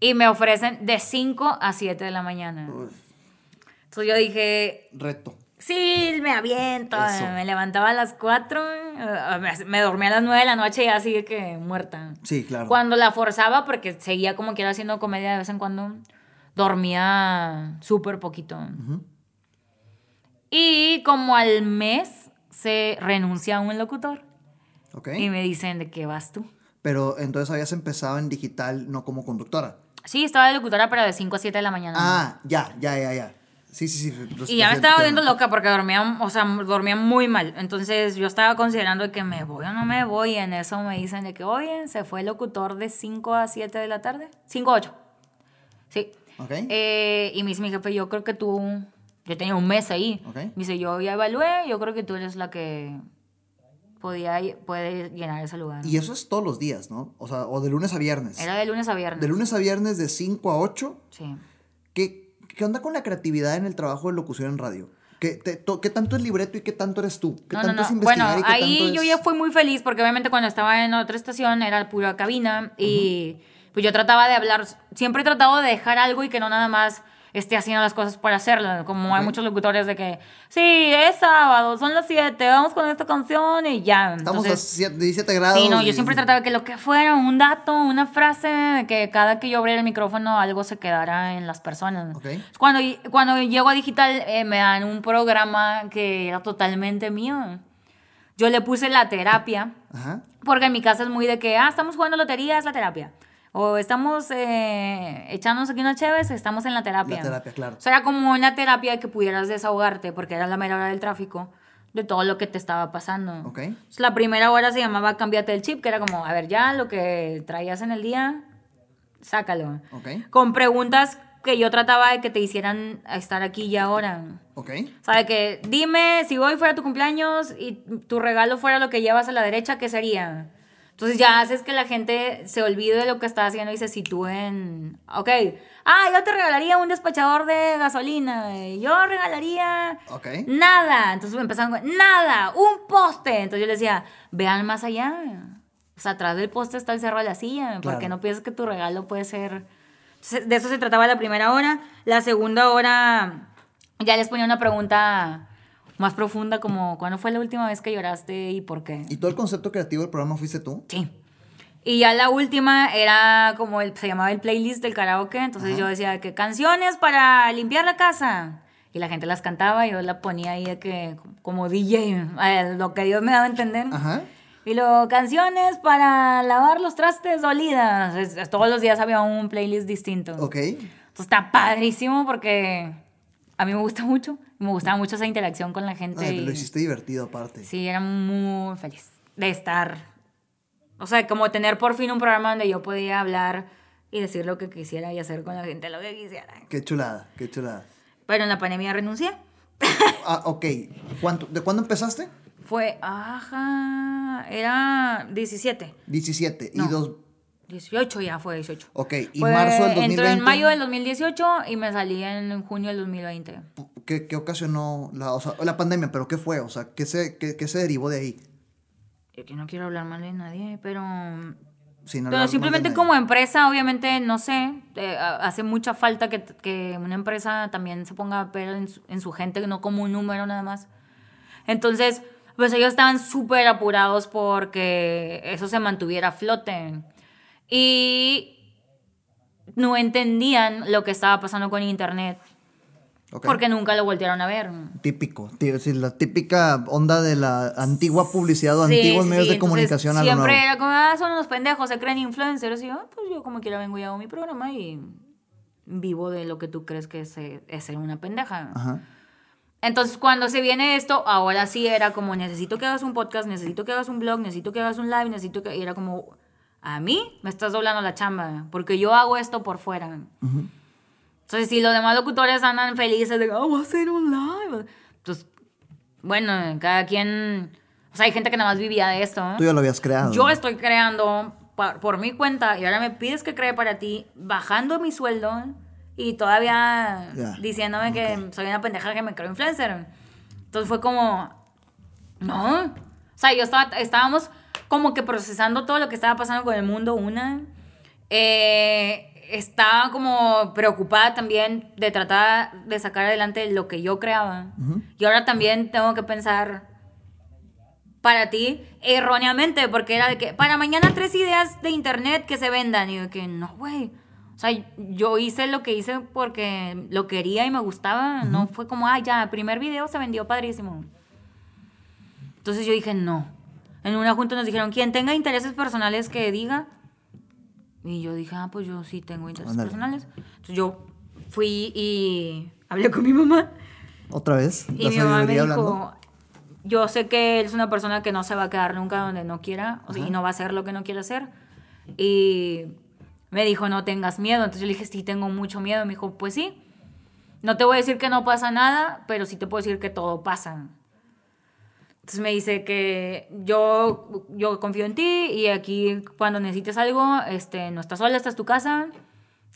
Y me ofrecen de 5 a 7 de la mañana. Entonces yo dije, reto. Sí, me aviento. Eso. Me levantaba a las 4, me, me dormía a las 9 de la noche y así de que muerta. Sí, claro. Cuando la forzaba, porque seguía como que era haciendo comedia de vez en cuando, dormía súper poquito. Y como al mes se renuncia a un locutor Ok. y me dicen de qué vas tú. Pero entonces habías empezado en digital, no como conductora. Sí, estaba de locutora, pero de 5 a 7 de la mañana. Ah, ya, ya, ya, ya. Sí, sí, sí. Y ya me estaba viendo loca porque dormía, o sea, dormía muy mal. Entonces yo estaba considerando que me voy o no me voy. Y en eso me dicen de que, oye, se fue el locutor de 5 a 7 de la tarde. 5 a 8. Sí. Ok. Eh, y me dice mi jefe, yo creo que tú, yo tenía un mes ahí. Ok. Me dice, yo ya evalué, yo creo que tú eres la que podía, puede llenar ese lugar. Y eso es todos los días, ¿no? O sea, o de lunes a viernes. Era de lunes a viernes. De lunes a viernes de 5 a 8. Sí. ¿Qué, ¿Qué onda con la creatividad en el trabajo de locución en radio? ¿Qué, te- to- qué tanto es libreto y qué tanto eres tú? ¿Qué No, no, tanto no. es Bueno, investigar y qué ahí tanto yo es- ya fui muy feliz porque obviamente cuando estaba en otra estación era pura cabina y pues yo trataba de hablar, siempre he tratado de dejar algo y que no nada más esté haciendo las cosas para hacerlo, como hay muchos locutores de que, sí, es sábado, son las 7, vamos con esta canción y ya. Estamos Entonces, a siete- 17 grados. Sí, no, yo siempre trataba que lo que fuera, un dato, una frase, que cada que yo abriera el micrófono algo se quedara en las personas. Ok. Cuando, cuando llego a digital eh, me dan un programa que era totalmente mío. Yo le puse la terapia, Ajá. porque en mi casa es muy de que, ah, estamos jugando lotería, es la terapia. O estamos eh, echándonos aquí unas chéves, estamos en la terapia. La terapia, claro. O sea, era como una terapia que pudieras desahogarte, porque era la mera hora del tráfico, de todo lo que te estaba pasando. Ok. Entonces, la primera hora se llamaba Cámbiate el chip, que era como, a ver, ya lo que traías en el día, sácalo. Ok. Con preguntas que yo trataba de que te hicieran estar aquí y ahora. Ok. O sea, de que dime si hoy fuera tu cumpleaños y tu regalo fuera lo que llevas a la derecha, ¿qué sería? Entonces ya haces que la gente se olvide de lo que está haciendo y se sitúe en... Ok, ah, yo te regalaría un despachador de gasolina. Yo regalaría... Ok. Nada. Entonces me empezaron con, nada, un poste. Entonces yo les decía, vean más allá. O sea, atrás del poste está el cerro de la silla. Porque Claro. no piensas que tu regalo puede ser... Entonces, de eso se trataba la primera hora. La segunda hora ya les ponía una pregunta más profunda como, ¿cuándo fue la última vez que lloraste y por qué? ¿Y todo el concepto creativo del programa fuiste tú? Sí. Y ya la última era como el, se llamaba el playlist del karaoke, entonces yo decía que canciones para limpiar la casa. Y la gente las cantaba y yo la ponía ahí de que como DJ, lo que Dios me daba a entender. Ajá. Y luego canciones para lavar los trastes dolidas. Todos los días había un playlist distinto. Ok. Entonces está padrísimo porque a mí me gusta mucho. Me gustaba mucho esa interacción con la gente. Ay, y- lo hiciste divertido aparte. Sí, era muy feliz de estar. O sea, como tener por fin un programa donde yo podía hablar y decir lo que quisiera y hacer con la gente lo que quisiera. Qué chulada, qué chulada. Pero en la pandemia renuncié. Ah, ok. ¿Cuánto, ¿De cuándo empezaste? Fue, ajá, era 17. 17. No. Y dos. 18 ya fue 18. Ok. Y Fue- marzo del 2020. Entró en mayo del 2018 y me salí en junio del 2020. ¿Qué, qué ocasionó la, o sea, la pandemia? ¿Pero qué fue? O sea, ¿qué se, qué, qué se derivó de ahí? Yo que no quiero hablar mal de nadie, pero Sin Pero simplemente como empresa, obviamente, no sé, eh, hace mucha falta que, que una empresa también se ponga a ver en su, en su gente, no como un número nada más. Entonces, pues ellos estaban súper apurados porque eso se mantuviera a flote. Y no entendían lo que estaba pasando con Internet Ok. porque nunca lo voltearon a ver. Típico. tí- sí, la típica onda de la antigua publicidad o Sí, antiguos sí, medios de comunicación a lo Siempre nuevo. era como, ah, son unos pendejos, se creen influencers. Y yo, "Ah, pues yo como quiera vengo y hago mi programa y vivo de lo que tú crees que es, es ser una pendeja. Ajá. Entonces, cuando se viene esto, ahora sí era como, necesito que hagas un podcast, necesito que hagas un blog, necesito que hagas un live, necesito que... Y era como, a mí me estás doblando la chamba, porque yo hago esto por fuera. Entonces, si los demás locutores andan felices de, oh, voy a hacer un live. Pues, bueno, cada quien... O sea, hay gente que nada más vivía de esto. Tú ya lo habías creado. Yo estoy creando pa- por mi cuenta y ahora me pides que cree para ti, bajando mi sueldo y todavía Ya, diciéndome que soy una pendeja que me creo influencer. Entonces fue como, no. O sea, yo estaba, estábamos como que procesando todo lo que estaba pasando con el mundo, una. Eh, estaba como preocupada también de tratar de sacar adelante lo que yo creaba. Ujú. Y ahora también tengo que pensar para ti erróneamente, porque era de que para mañana tres ideas de internet que se vendan. Y yo de que no, güey. O sea, yo hice lo que hice porque lo quería y me gustaba. No fue como, ah, ya, el primer video se vendió padrísimo. Entonces yo dije, no. En una junta nos dijeron, quien tenga intereses personales que diga. Y yo dije, ah, pues yo sí tengo intereses personales. Entonces yo fui y hablé con mi mamá. ¿Otra vez? Y mi mamá me dijo, yo sé que él es una persona que no se va a quedar nunca donde no quiera, o sea, y no va a hacer lo que no quiere hacer. Y me dijo, no tengas miedo. Entonces yo le dije, sí, tengo mucho miedo. Me dijo, pues sí. No te voy a decir que no pasa nada, pero sí te puedo decir que todo pasa. Entonces me dice que yo, yo confío en ti y aquí cuando necesites algo, este, no estás sola, esta es tu casa.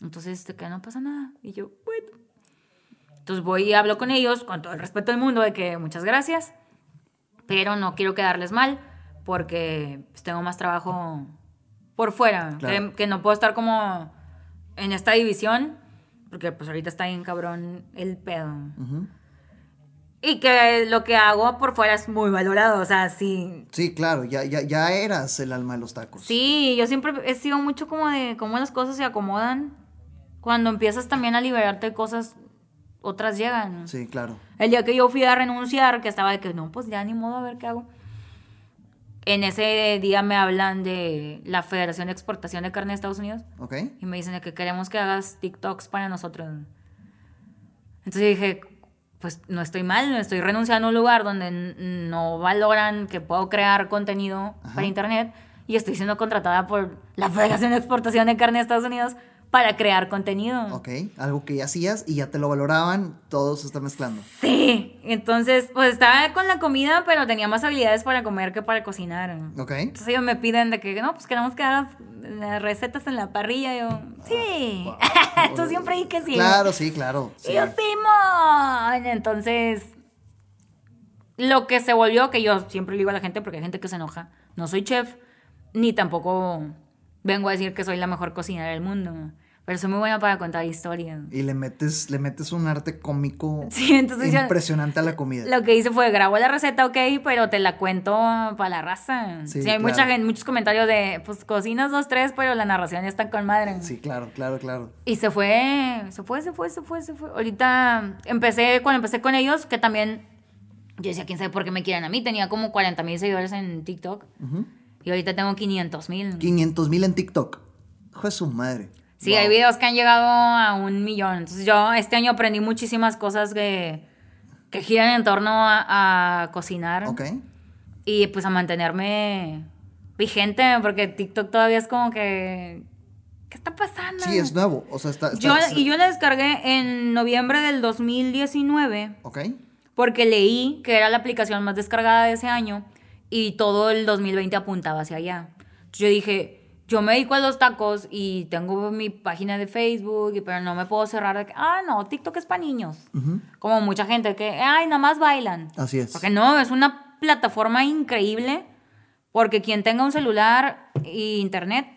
Entonces, este, que no pasa nada. Y yo, bueno. Entonces voy y hablo con ellos con todo el respeto del mundo de que muchas gracias, pero no quiero quedarles mal porque pues, tengo más trabajo por fuera, Claro. que, que no puedo estar como en esta división porque pues ahorita está bien cabrón el pedo. Ujú. Y que lo que hago por fuera es muy valorado, o sea, sí. Sí, claro, ya, ya, ya eras el alma de los tacos. Sí, yo siempre he sido mucho como de cómo las cosas se acomodan. Cuando empiezas también a liberarte de cosas, otras llegan. Sí, claro. El día que yo fui a renunciar, que estaba de que no, pues ya ni modo, a ver qué hago. En ese día me hablan de la Federación de Exportación de Carne de Estados Unidos ¿Ok? y me dicen de que queremos que hagas TikToks para nosotros. Entonces dije, pues no estoy mal, estoy renunciando a un lugar donde no valoran que puedo crear contenido Ajá. para internet y estoy siendo contratada por la Federación de Exportación de Carne de Estados Unidos para crear contenido. Ok, algo que ya hacías y ya te lo valoraban, todo se está mezclando. Sí, entonces pues estaba con la comida, pero tenía más habilidades para comer que para cocinar. Ok. Entonces ellos me piden de que, no, pues queremos que hagas las recetas en la parrilla. Y yo, sí. Tú siempre di que sí. Claro, sí, claro. sí. Y yo, Simón. Entonces, lo que se volvió, que yo siempre le digo a la gente, porque hay gente que se enoja, no soy chef, ni tampoco vengo a decir que soy la mejor cocinera del mundo. Pero soy muy buena para contar historias. Y le metes, le metes un arte cómico Sí, entonces yo- impresionante a la comida. Lo que hice fue grabo la receta, ok, pero te la cuento para la raza. Sí, Sí, hay mucha claro. gente, muchos comentarios de, pues cocinas dos, tres, pero la narración ya está con madre. Sí, claro, claro, claro. Y se fue, se fue, se fue, se fue, se fue. Ahorita empecé, cuando empecé con ellos, que también, yo decía, quién sabe por qué me quieren a mí, tenía como 40 mil seguidores en TikTok. Y ahorita tengo 500 mil. 500 mil en TikTok. Hijo de su madre. Sí, Wow. hay videos que han llegado a un millón. Entonces yo este año aprendí muchísimas cosas que, que giran en torno a, a cocinar. Ok. Y pues a mantenerme vigente, porque TikTok todavía es como que... ¿Qué está pasando? Sí, es nuevo. O sea, está. está- Yo, está- y yo la descargué en noviembre del 2019 Ok. porque leí que era la aplicación más descargada de ese año y todo el 2020 apuntaba hacia allá. Entonces yo dije, yo me dedico a los tacos y tengo mi página de Facebook, pero no me puedo cerrar de que, ah, no, TikTok es para niños. Como mucha gente que, ay, nada más bailan. Así es. Porque no, es una plataforma increíble porque quien tenga un celular e internet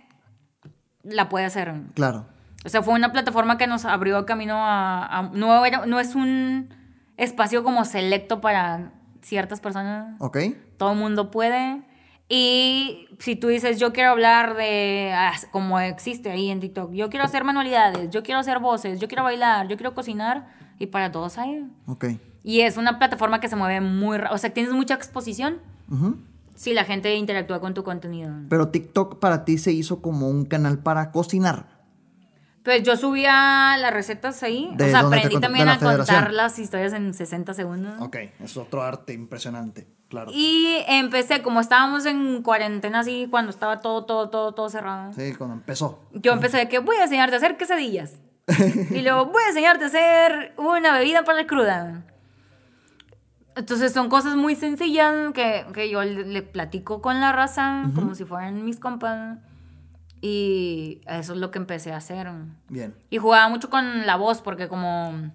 la puede hacer. Claro. O sea, fue una plataforma que nos abrió camino a... a- no, era- no es un espacio como selecto para ciertas personas. Ok. Todo el mundo puede. Y si tú dices, yo quiero hablar de, ah, como existe ahí en TikTok, yo quiero hacer manualidades, yo quiero hacer voces, yo quiero bailar, yo quiero cocinar, y para todos hay. Ok. Y es una plataforma que se mueve muy... O sea, tienes mucha exposición Ujú. si la gente interactúa con tu contenido. Pero TikTok para ti se hizo como un canal para cocinar. Pues yo subía las recetas ahí. ¿De o sea, aprendí también a contar las historias en 60 segundos. Ok. Es otro arte impresionante. Claro. Y empecé, como estábamos en cuarentena así, cuando estaba todo, todo, todo, todo cerrado. Sí, cuando empezó. Yo empecé de que voy a enseñarte a hacer quesadillas. y luego voy a enseñarte a hacer una bebida para la cruda. Entonces son cosas muy sencillas que, que yo le, le platico con la raza, como si fueran mis compas. Y eso es lo que empecé a hacer. Bien. Y jugaba mucho con la voz, porque como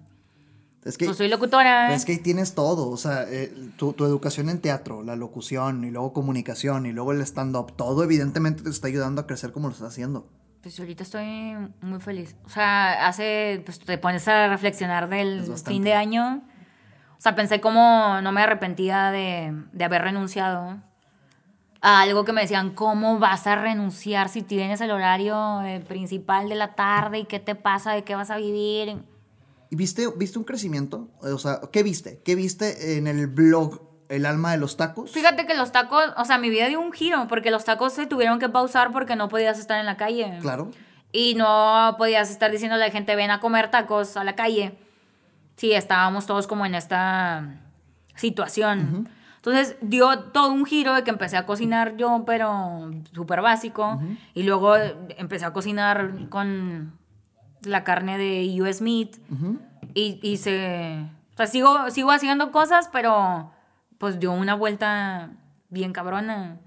Es que, pues soy locutora. es que ahí tienes todo. O sea, eh, tu, tu educación en teatro, la locución, y luego comunicación, y luego el stand-up, todo evidentemente te está ayudando a crecer como lo estás haciendo. Pues ahorita estoy muy feliz. O sea, hace, pues te pones a reflexionar del fin de año. O sea, pensé cómo no me arrepentía de, de haber renunciado a algo que me decían, ¿cómo vas a renunciar si tienes el horario eh, principal de la tarde y qué te pasa, de qué vas a vivir? ¿Y viste, viste un crecimiento? O sea, ¿qué viste? ¿Qué viste en el blog El alma de los tacos? Fíjate que los tacos, o sea, mi vida dio un giro porque los tacos se tuvieron que pausar porque no podías estar en la calle. Claro. Y no podías estar diciéndole a la gente, ven a comer tacos a la calle. sí, estábamos todos como en esta situación. Entonces dio todo un giro de que empecé a cocinar yo, pero súper básico. Y luego empecé a cocinar con la carne de US Meat. y, y se... O sea, sigo, sigo haciendo cosas, pero pues dio una vuelta bien cabrona.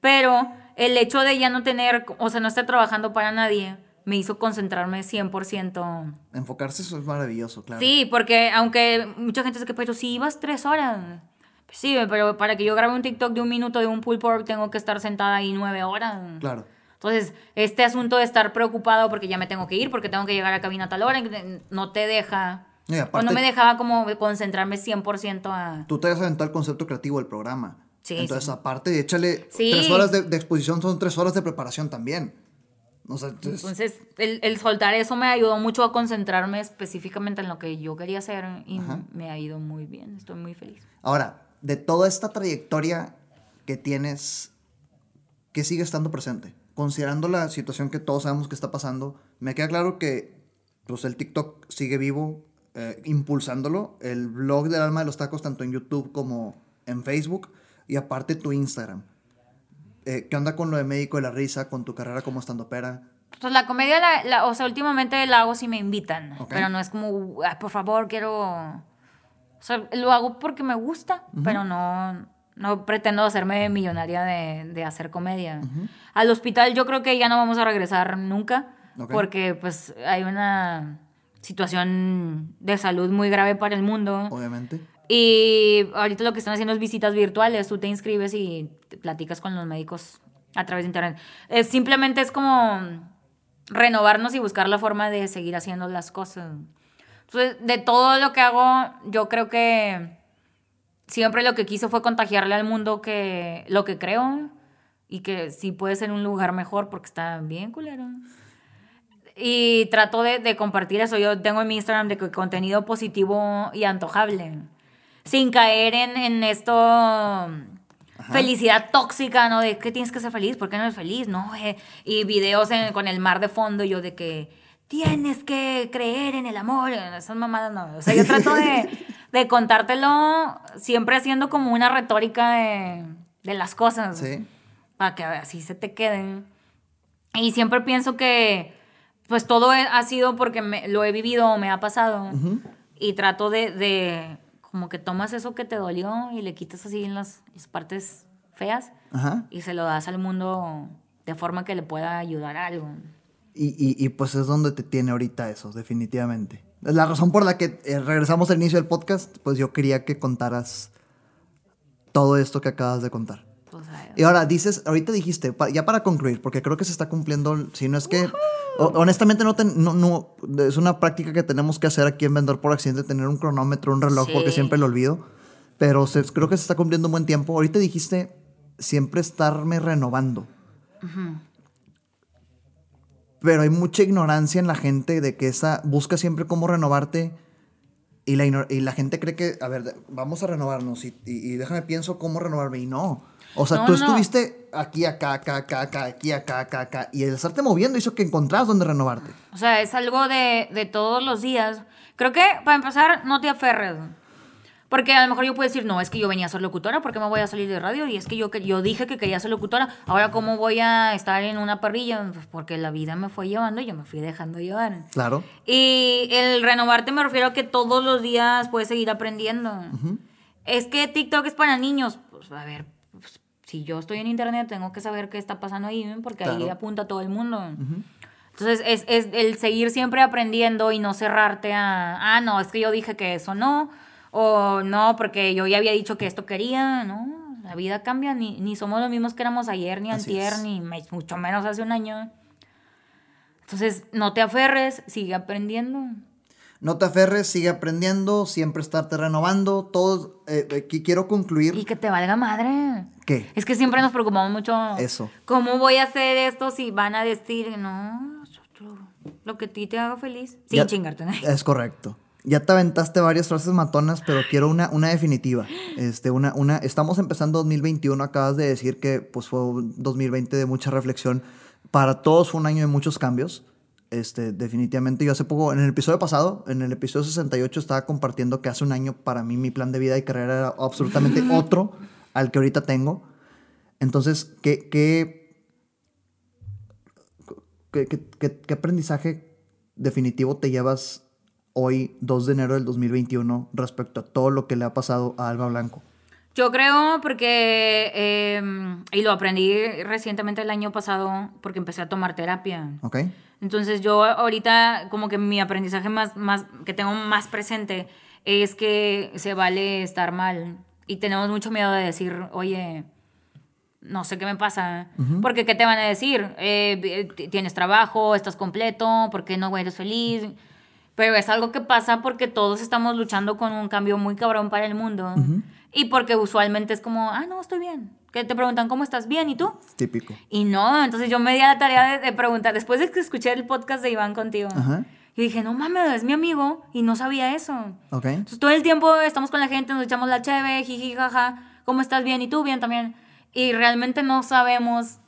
Pero el hecho de ya no tener, o sea, no estar trabajando para nadie, me hizo concentrarme 100%. Enfocarse eso es maravilloso, claro. Sí, porque aunque mucha gente dice que, pero si ibas tres horas. Pues sí, pero para que yo grabe un TikTok de un minuto de un pull pork, tengo que estar sentada ahí nueve horas. Claro. Entonces, este asunto de estar preocupado porque ya me tengo que ir, porque tengo que llegar a cabina a tal hora, no te deja... o no me dejaba como concentrarme 100% a... Tú te has aventado el concepto creativo del programa. Sí, Entonces, aparte, échale tres horas de, exposición, son tres horas de preparación también. entonces, el, soltar eso me ayudó mucho a concentrarme específicamente en lo que yo quería hacer y me ha ido muy bien. Estoy muy feliz. Ahora, de toda esta trayectoria que tienes, ¿qué sigue estando presente? Considerando la situación que todos sabemos que está pasando, me queda claro que pues, el TikTok sigue vivo, eh, impulsándolo. El blog del alma de los tacos, tanto en YouTube como en Facebook y aparte tu Instagram. Eh, ¿Qué onda con lo de médico de la risa, con tu carrera como estandopera? Pues la comedia, la, o sea, últimamente la hago si me invitan, pero no es como, por favor, quiero... O sea, lo hago porque me gusta, pero no, no pretendo hacerme millonaria de, de hacer comedia. Al hospital yo creo que ya no vamos a regresar nunca, porque pues hay una situación de salud muy grave para el mundo. Obviamente. Y ahorita lo que están haciendo es visitas virtuales. Tú te inscribes y platicas con los médicos a través de internet. simplemente es como renovarnos y buscar la forma de seguir haciendo las cosas. Entonces, de todo lo que hago, yo creo que siempre lo que quiso fue contagiarle al mundo que lo que creo y que sí puede ser un lugar mejor porque está bien culero. Y trato de, de compartir eso. Yo tengo en mi Instagram de contenido positivo y antojable sin caer en, en esto felicidad tóxica, ¿no? De que tienes que ser feliz, ¿por qué no eres feliz? No, eh, y videos con el mar de fondo, yo de que tienes que creer en el amor, esas mamadas no. O sea, yo trato de, de contártelo siempre haciendo como una retórica de, de las cosas. Sí. Para que así se te queden. Y siempre pienso que, pues todo ha sido porque me, lo he vivido o me ha pasado. Y trato de, de como que tomas eso que te dolió y le quitas así en las, partes feas y se lo das al mundo de forma que le pueda ayudar a algo. Y, pues es donde te tiene ahorita eso, definitivamente. La razón por la que eh, regresamos al inicio del podcast, pues yo quería que contaras todo esto que acabas de contar. Pues, y ahora dices, ahorita dijiste, ya para concluir, porque creo que se está cumpliendo, si no es que honestamente, no, no, es una práctica que tenemos que hacer aquí en Vendedor por Accidente, tener un cronómetro, un reloj, porque siempre lo olvido. Pero creo que se está cumpliendo un buen tiempo. Ahorita dijiste siempre estarme renovando. Pero hay mucha ignorancia en la gente de que esa busca siempre cómo renovarte. Y la, y la gente cree que, a ver, vamos a renovarnos y, y déjame pienso cómo renovarme. Y no. O sea, tú estuviste aquí, acá, acá, acá, acá, aquí, acá, acá, acá. Y el estarte moviendo hizo que encontraras dónde renovarte. O sea, es algo de, de todos los días. Creo que, para empezar, no te aferres. Porque a lo mejor yo puedo decir, no, es que yo venía a ser locutora, ¿por qué me voy a salir de radio? Y es que yo, yo dije que quería ser locutora, ahora ¿cómo voy a estar en una parrilla? Pues porque la vida me fue llevando y yo me fui dejando llevar. Claro. Y el renovarte me refiero a que todos los días puedes seguir aprendiendo. Es que TikTok es para niños. Pues a ver, si yo estoy en internet, tengo que saber qué está pasando ahí, porque ahí apunta todo el mundo. Entonces, es, es, el seguir siempre aprendiendo y no cerrarte a, ah, no, es que yo dije que eso no, o no, porque yo ya había dicho que esto quería, ¿no? La vida cambia, ni, ni somos los mismos que éramos ayer, ni antier, ni mucho menos hace un año. Entonces, no te aferres, sigue aprendiendo. No te aferres, sigue aprendiendo, siempre estarte renovando. Todo, eh, eh quiero concluir. Y que te valga madre. ¿Qué? Es que siempre nos preocupamos mucho. Eso. ¿Cómo voy a hacer esto si van a decir, no, lo que a ti te haga feliz? Sin chingarte. Es correcto. Ya te aventaste varias frases matonas, pero quiero una, una definitiva. Este, una, una, estamos empezando 2021, acabas de decir que pues, fue un 2020 de mucha reflexión. Para todos fue un año de muchos cambios Este, definitivamente, yo hace poco, en el episodio pasado, en el episodio 68, estaba compartiendo que hace un año para mí mi plan de vida y carrera era absolutamente otro al que ahorita tengo. Entonces, ¿qué, qué, qué, qué, qué aprendizaje definitivo te llevas hoy, 2 de enero del 2021, respecto a todo lo que le ha pasado a Alba Blanco? Yo creo porque, em, y lo aprendí recientemente el año pasado, porque empecé a tomar terapia. Ok. Entonces yo ahorita como que mi aprendizaje más, más, que tengo más presente es que se vale estar mal. Y tenemos mucho miedo de decir, oye, no sé qué me pasa. Porque ¿qué te van a decir? Eh, ¿Tienes trabajo? ¿Estás completo? ¿Por qué no eres feliz? Pero es algo que pasa porque todos estamos luchando con un cambio muy cabrón para el mundo. Y porque usualmente es como, ah, no, estoy bien. Que te preguntan, ¿cómo estás? ¿Bien? ¿Y tú? Típico. Y no, entonces yo me di a la tarea de, preguntar, después de que escuché el podcast de Iván contigo. Y dije, no mames, es mi amigo y no sabía eso. Ok. Entonces todo el tiempo estamos con la gente, nos echamos la cheve, jiji, jaja. ¿Cómo estás? Bien. ¿Y tú? Bien también. Y realmente no sabemos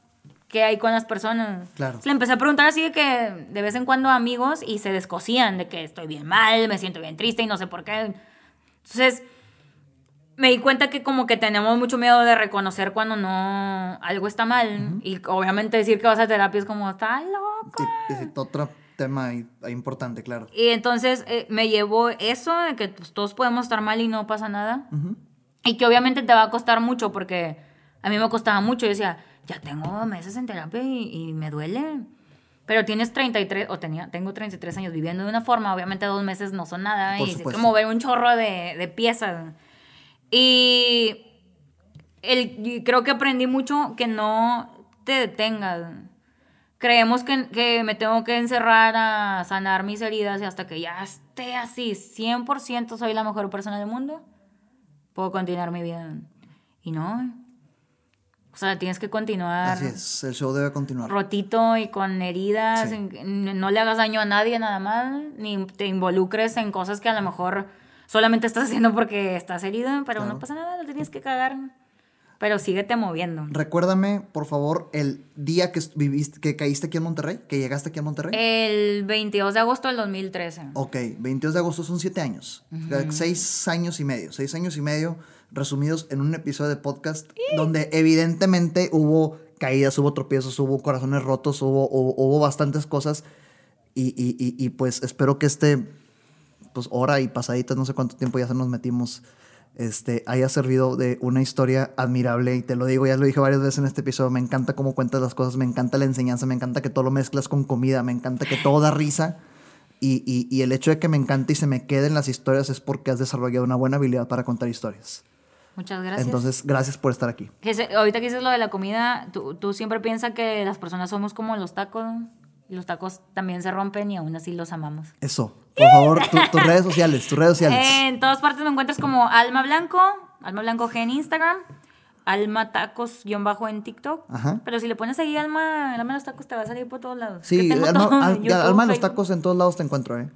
qué hay con las personas. Claro. le empecé a preguntar así de que de vez en cuando amigos y se descosían de que estoy bien mal, me siento bien triste y no sé por qué. Entonces me di cuenta que como que tenemos mucho miedo de reconocer cuando no algo está mal y obviamente decir que vas a terapia es como está loco. Sí, otro tema importante, claro. Y entonces eh, me llevó eso de que pues, todos podemos estar mal y no pasa nada. Y que obviamente te va a costar mucho porque a mí me costaba mucho. Yo decía, ya tengo meses en terapia y, me duele. Pero tienes 33, o tenía, tengo 33 años viviendo de una forma, obviamente dos meses no son nada, y es como ver un chorro de, de piezas. Y el, creo que aprendí mucho que no te detengas. Creemos que, que, me tengo que encerrar a sanar mis heridas y hasta que ya esté así, 100% soy la mejor persona del mundo, puedo continuar mi vida. Y no, o sea, tienes que continuar. Así es, el show debe continuar. Rotito y con heridas, no le hagas daño a nadie nada más, ni te involucres en cosas que a lo mejor solamente estás haciendo porque estás herido, pero no pasa nada, lo tienes que cagar. Pero síguete moviendo. Recuérdame, por favor, el día que viviste, que caíste aquí en Monterrey, que llegaste aquí a Monterrey. El 22 de agosto del 2013. Ok, 22 de agosto son siete años. Seis años y medio. Seis años y medio resumidos en un episodio de podcast donde evidentemente hubo caídas, hubo tropiezos, hubo corazones rotos, hubo, hubo, bastantes cosas. Y, y, y, pues espero que este, pues hora y pasaditas, no sé cuánto tiempo ya se nos metimos, este, haya servido de una historia admirable. Y te lo digo, ya lo dije varias veces en este episodio, me encanta cómo cuentas las cosas, me encanta la enseñanza, me encanta que todo lo mezclas con comida, me encanta que todo da risa. Y, y, y, el hecho de que me encante y se me queden las historias es porque has desarrollado una buena habilidad para contar historias. Muchas gracias. Entonces, gracias por estar aquí. ahorita que dices lo de la comida, ¿tú, tú siempre piensas que las personas somos como los tacos. Los tacos también se rompen y aún así los amamos. Eso. Por favor, tus redes sociales, tus redes sociales. en todas partes me encuentras como Alma Blanco, Alma Blanco G en Instagram, Alma Tacos guion bajo en TikTok. Ajá. Pero si le pones ahí Alma, Alma los tacos te va a salir por todos lados. Sí, Alma, Alma los tacos en todos lados te encuentro, ¿eh?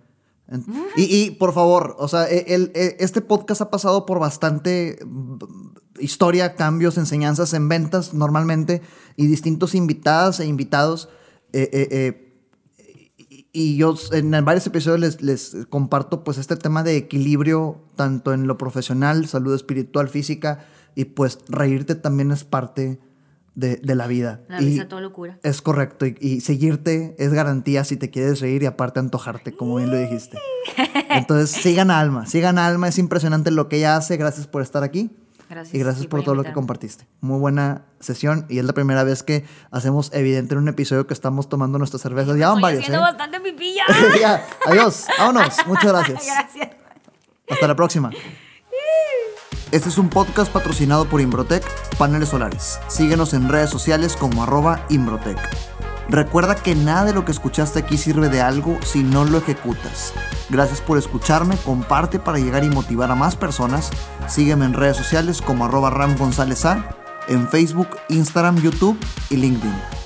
Y, por favor, o sea, e, el, e, este podcast ha pasado por bastante mm, historia, cambios, enseñanzas en ventas normalmente y distintos invitadas e invitados. Eh, eh, eh, y yo en varios episodios les, les, comparto pues este tema de equilibrio tanto en lo profesional, salud espiritual, física y pues reírte también es parte de, de la vida. La risa, toda locura. Es correcto. Y, seguirte es garantía si te quieres reír y aparte antojarte, como bien lo dijiste. Entonces, sigan a Alma. Sigan a Alma. Es impresionante lo que ella hace. Gracias por estar aquí. Gracias. Y gracias por todo lo que compartiste. Muy buena sesión. Y es la primera vez que hacemos evidente en un episodio que estamos tomando nuestras cervezas. Ya van varios. ¿eh? bastante pipilla. ya. Adiós. Vámonos. Muchas gracias. Gracias. Hasta la próxima. Este es un podcast patrocinado por Imbrotec Paneles Solares. Síguenos en redes sociales como arroba Imbrotec. Recuerda que nada de lo que escuchaste aquí sirve de algo si no lo ejecutas. Gracias por escucharme, comparte para llegar y motivar a más personas. Sígueme en redes sociales como arroba Ram González A, en Facebook, Instagram, YouTube y LinkedIn.